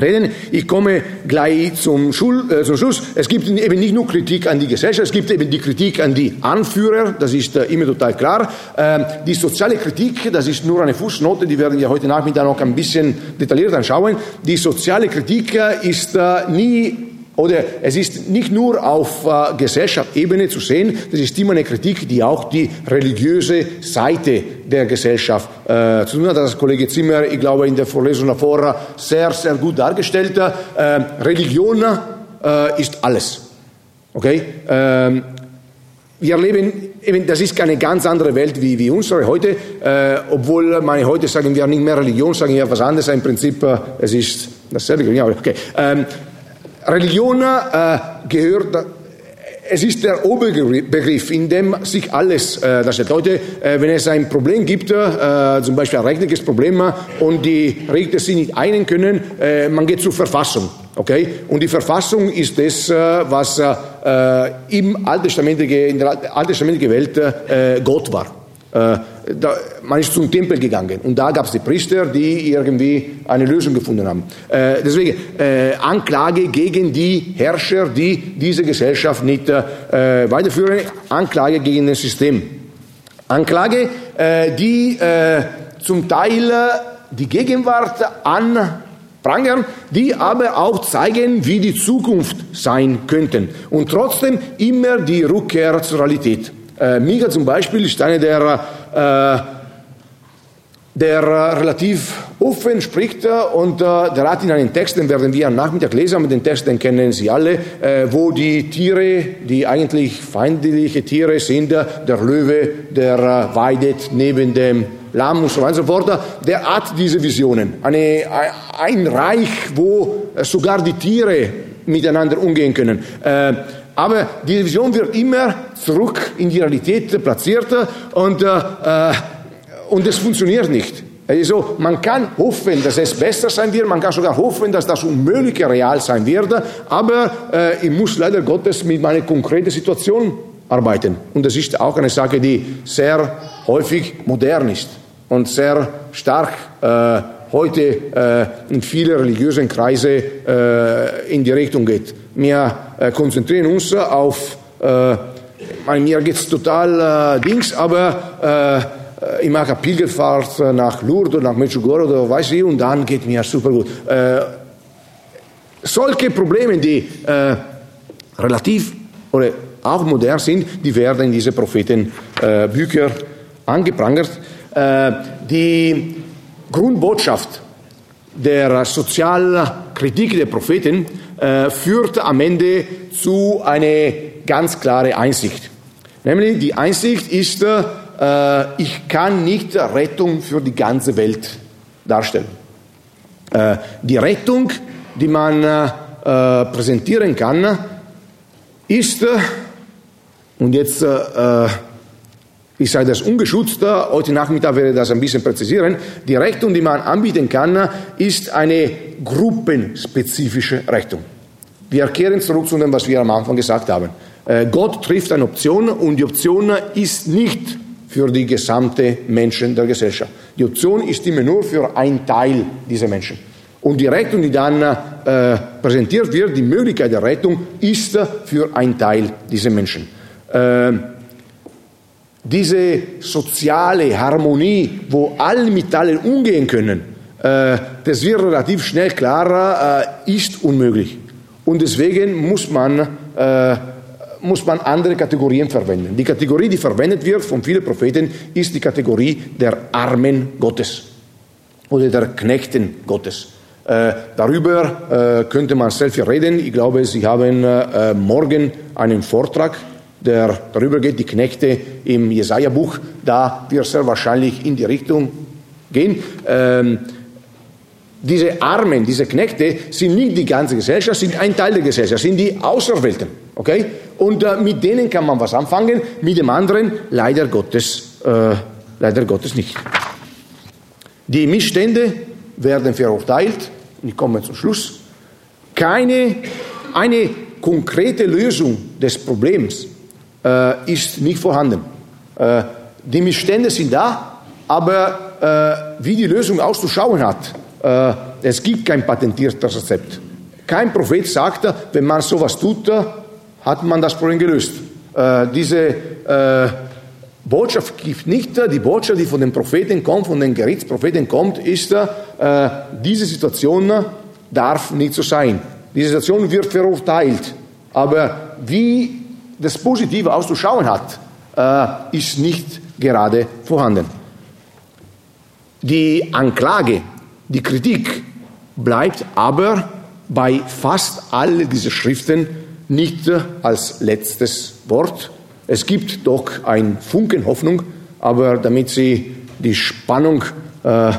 reden. Ich komme gleich zum, Schul, äh, zum Schluss. Es gibt eben nicht nur Kritik an die Gesellschaft, es gibt eben die Kritik an die Anführer, das ist äh, immer total klar. Ähm, die soziale Kritik, das ist nur eine Fußnote, die werden wir heute Nachmittag noch ein bisschen detailliert anschauen. Die soziale Kritik äh, ist äh, nie oder es ist nicht nur auf äh, Gesellschaftsebene zu sehen, das ist immer eine Kritik, die auch die religiöse Seite der Gesellschaft äh, zu tun hat. Das Kollege Zimmer, ich glaube, in der Vorlesung davor sehr, sehr gut dargestellt. Äh, Religion äh, ist alles. Okay? Ähm, wir leben, eben, das ist keine ganz andere Welt wie, wie unsere heute, äh, obwohl meine heute sagen wir nicht mehr Religion, sagen wir was anderes. Im Prinzip, äh, es ist dasselbe. Ja, okay. Ähm, Religion äh, gehört, es ist der Oberbegriff, in dem sich alles äh, darstellt. Heute, äh, wenn es ein Problem gibt, äh, zum Beispiel ein rechtliches Problem, und die Richter sich nicht einigen können, äh, man geht zur Verfassung. Okay? Und die Verfassung ist das, äh, was äh, im Alttestamentlichen, in der alttestamentlichen Welt äh, Gott war. Äh, da, man ist zum Tempel gegangen und da gab es die Priester, die irgendwie eine Lösung gefunden haben. Äh, deswegen äh, Anklage gegen die Herrscher, die diese Gesellschaft nicht äh, weiterführen, Anklage gegen das System. Anklage, äh, die äh, zum Teil die Gegenwart anprangern, die aber auch zeigen, wie die Zukunft sein könnten und trotzdem immer die Rückkehr zur Realität. Äh, Mika zum Beispiel ist einer der, äh, der relativ offen spricht und äh, der hat in einem Text, den werden wir am Nachmittag lesen, aber den Text, den kennen Sie alle, äh, wo die Tiere, die eigentlich feindliche Tiere sind, der Löwe, der äh, weidet neben dem Lamm und so weiter und so fort, der hat diese Visionen. Eine, ein Reich, wo sogar die Tiere miteinander umgehen können. Äh, aber diese Vision wird immer zurück in die Realität platziert und, äh, und es funktioniert nicht. Also man kann hoffen, dass es besser sein wird, man kann sogar hoffen, dass das Unmögliche real sein wird, aber äh, ich muss leider Gottes mit meiner konkreten Situation arbeiten. Und das ist auch eine Sache, die sehr häufig modern ist und sehr stark äh, heute äh, in viele religiösen Kreise äh, in die Richtung geht. Wir äh, konzentrieren uns auf, äh, mir es total äh, Dings, aber äh, ich mache Pilgerfahrt nach Lourdes oder nach Medjugorje oder weiß ich und dann geht mir super gut. Äh, solche Probleme, die äh, relativ oder auch modern sind, die werden in diese Prophetenbücher äh, angeprangert. Äh, die Grundbotschaft der Sozialkritik der Propheten äh, führt am Ende zu einer ganz klaren Einsicht. Nämlich die Einsicht ist, äh, ich kann nicht Rettung für die ganze Welt darstellen. Äh, die Rettung, die man äh, präsentieren kann, ist, und jetzt äh, ich sage das ungeschützter, heute Nachmittag werde ich das ein bisschen präzisieren. Die Rechnung, die man anbieten kann, ist eine gruppenspezifische Rechnung. Wir kehren zurück zu dem, was wir am Anfang gesagt haben. Äh, Gott trifft eine Option und die Option ist nicht für die gesamte Menschen der Gesellschaft. Die Option ist immer nur für einen Teil dieser Menschen. Und die Rettung, die dann äh, präsentiert wird, die Möglichkeit der Rettung, ist für einen Teil dieser Menschen. Äh, diese soziale Harmonie, wo alle mit allen umgehen können, äh, das wird relativ schnell klarer, äh, ist unmöglich. Und deswegen muss man, äh, muss man andere Kategorien verwenden. Die Kategorie, die verwendet wird von vielen Propheten, ist die Kategorie der Armen Gottes oder der Knechten Gottes. Äh, darüber äh, könnte man sehr viel reden. Ich glaube, Sie haben äh, morgen einen Vortrag der darüber geht, die Knechte im Jesaja-Buch, da wird sehr wahrscheinlich in die Richtung gehen. Ähm, Diese Armen, diese Knechte sind nicht die ganze Gesellschaft, sind ein Teil der Gesellschaft, sind die Auserwählten. Okay? Und äh, mit denen kann man was anfangen, mit dem anderen leider Gottes, äh, leider Gottes nicht. Die Missstände werden verurteilt. Ich komme zum Schluss. Keine, eine konkrete Lösung des Problems äh, ist nicht vorhanden. Äh, die Missstände sind da, aber äh, wie die Lösung auszuschauen hat, äh, es gibt kein patentiertes Rezept. Kein Prophet sagt, wenn man sowas tut, hat man das Problem gelöst. Äh, diese äh, Botschaft gibt nicht, die Botschaft, die von den Propheten kommt, von den Gerichtspropheten kommt, ist, diese Situation darf nicht so sein. Diese Situation wird verurteilt. Aber wie das Positive auszuschauen hat, ist nicht gerade vorhanden. Die Anklage die Kritik bleibt aber bei fast all diesen Schriften nicht als letztes Wort. Es gibt doch ein Funken Hoffnung, aber damit Sie die Spannung äh,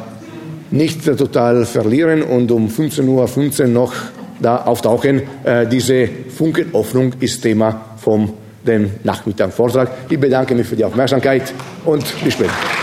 nicht total verlieren und um 15.15 Uhr 15 noch da auftauchen, äh, diese Funken Hoffnung ist Thema vom dem Nachmittag Vortrag. Ich bedanke mich für die Aufmerksamkeit und bis später.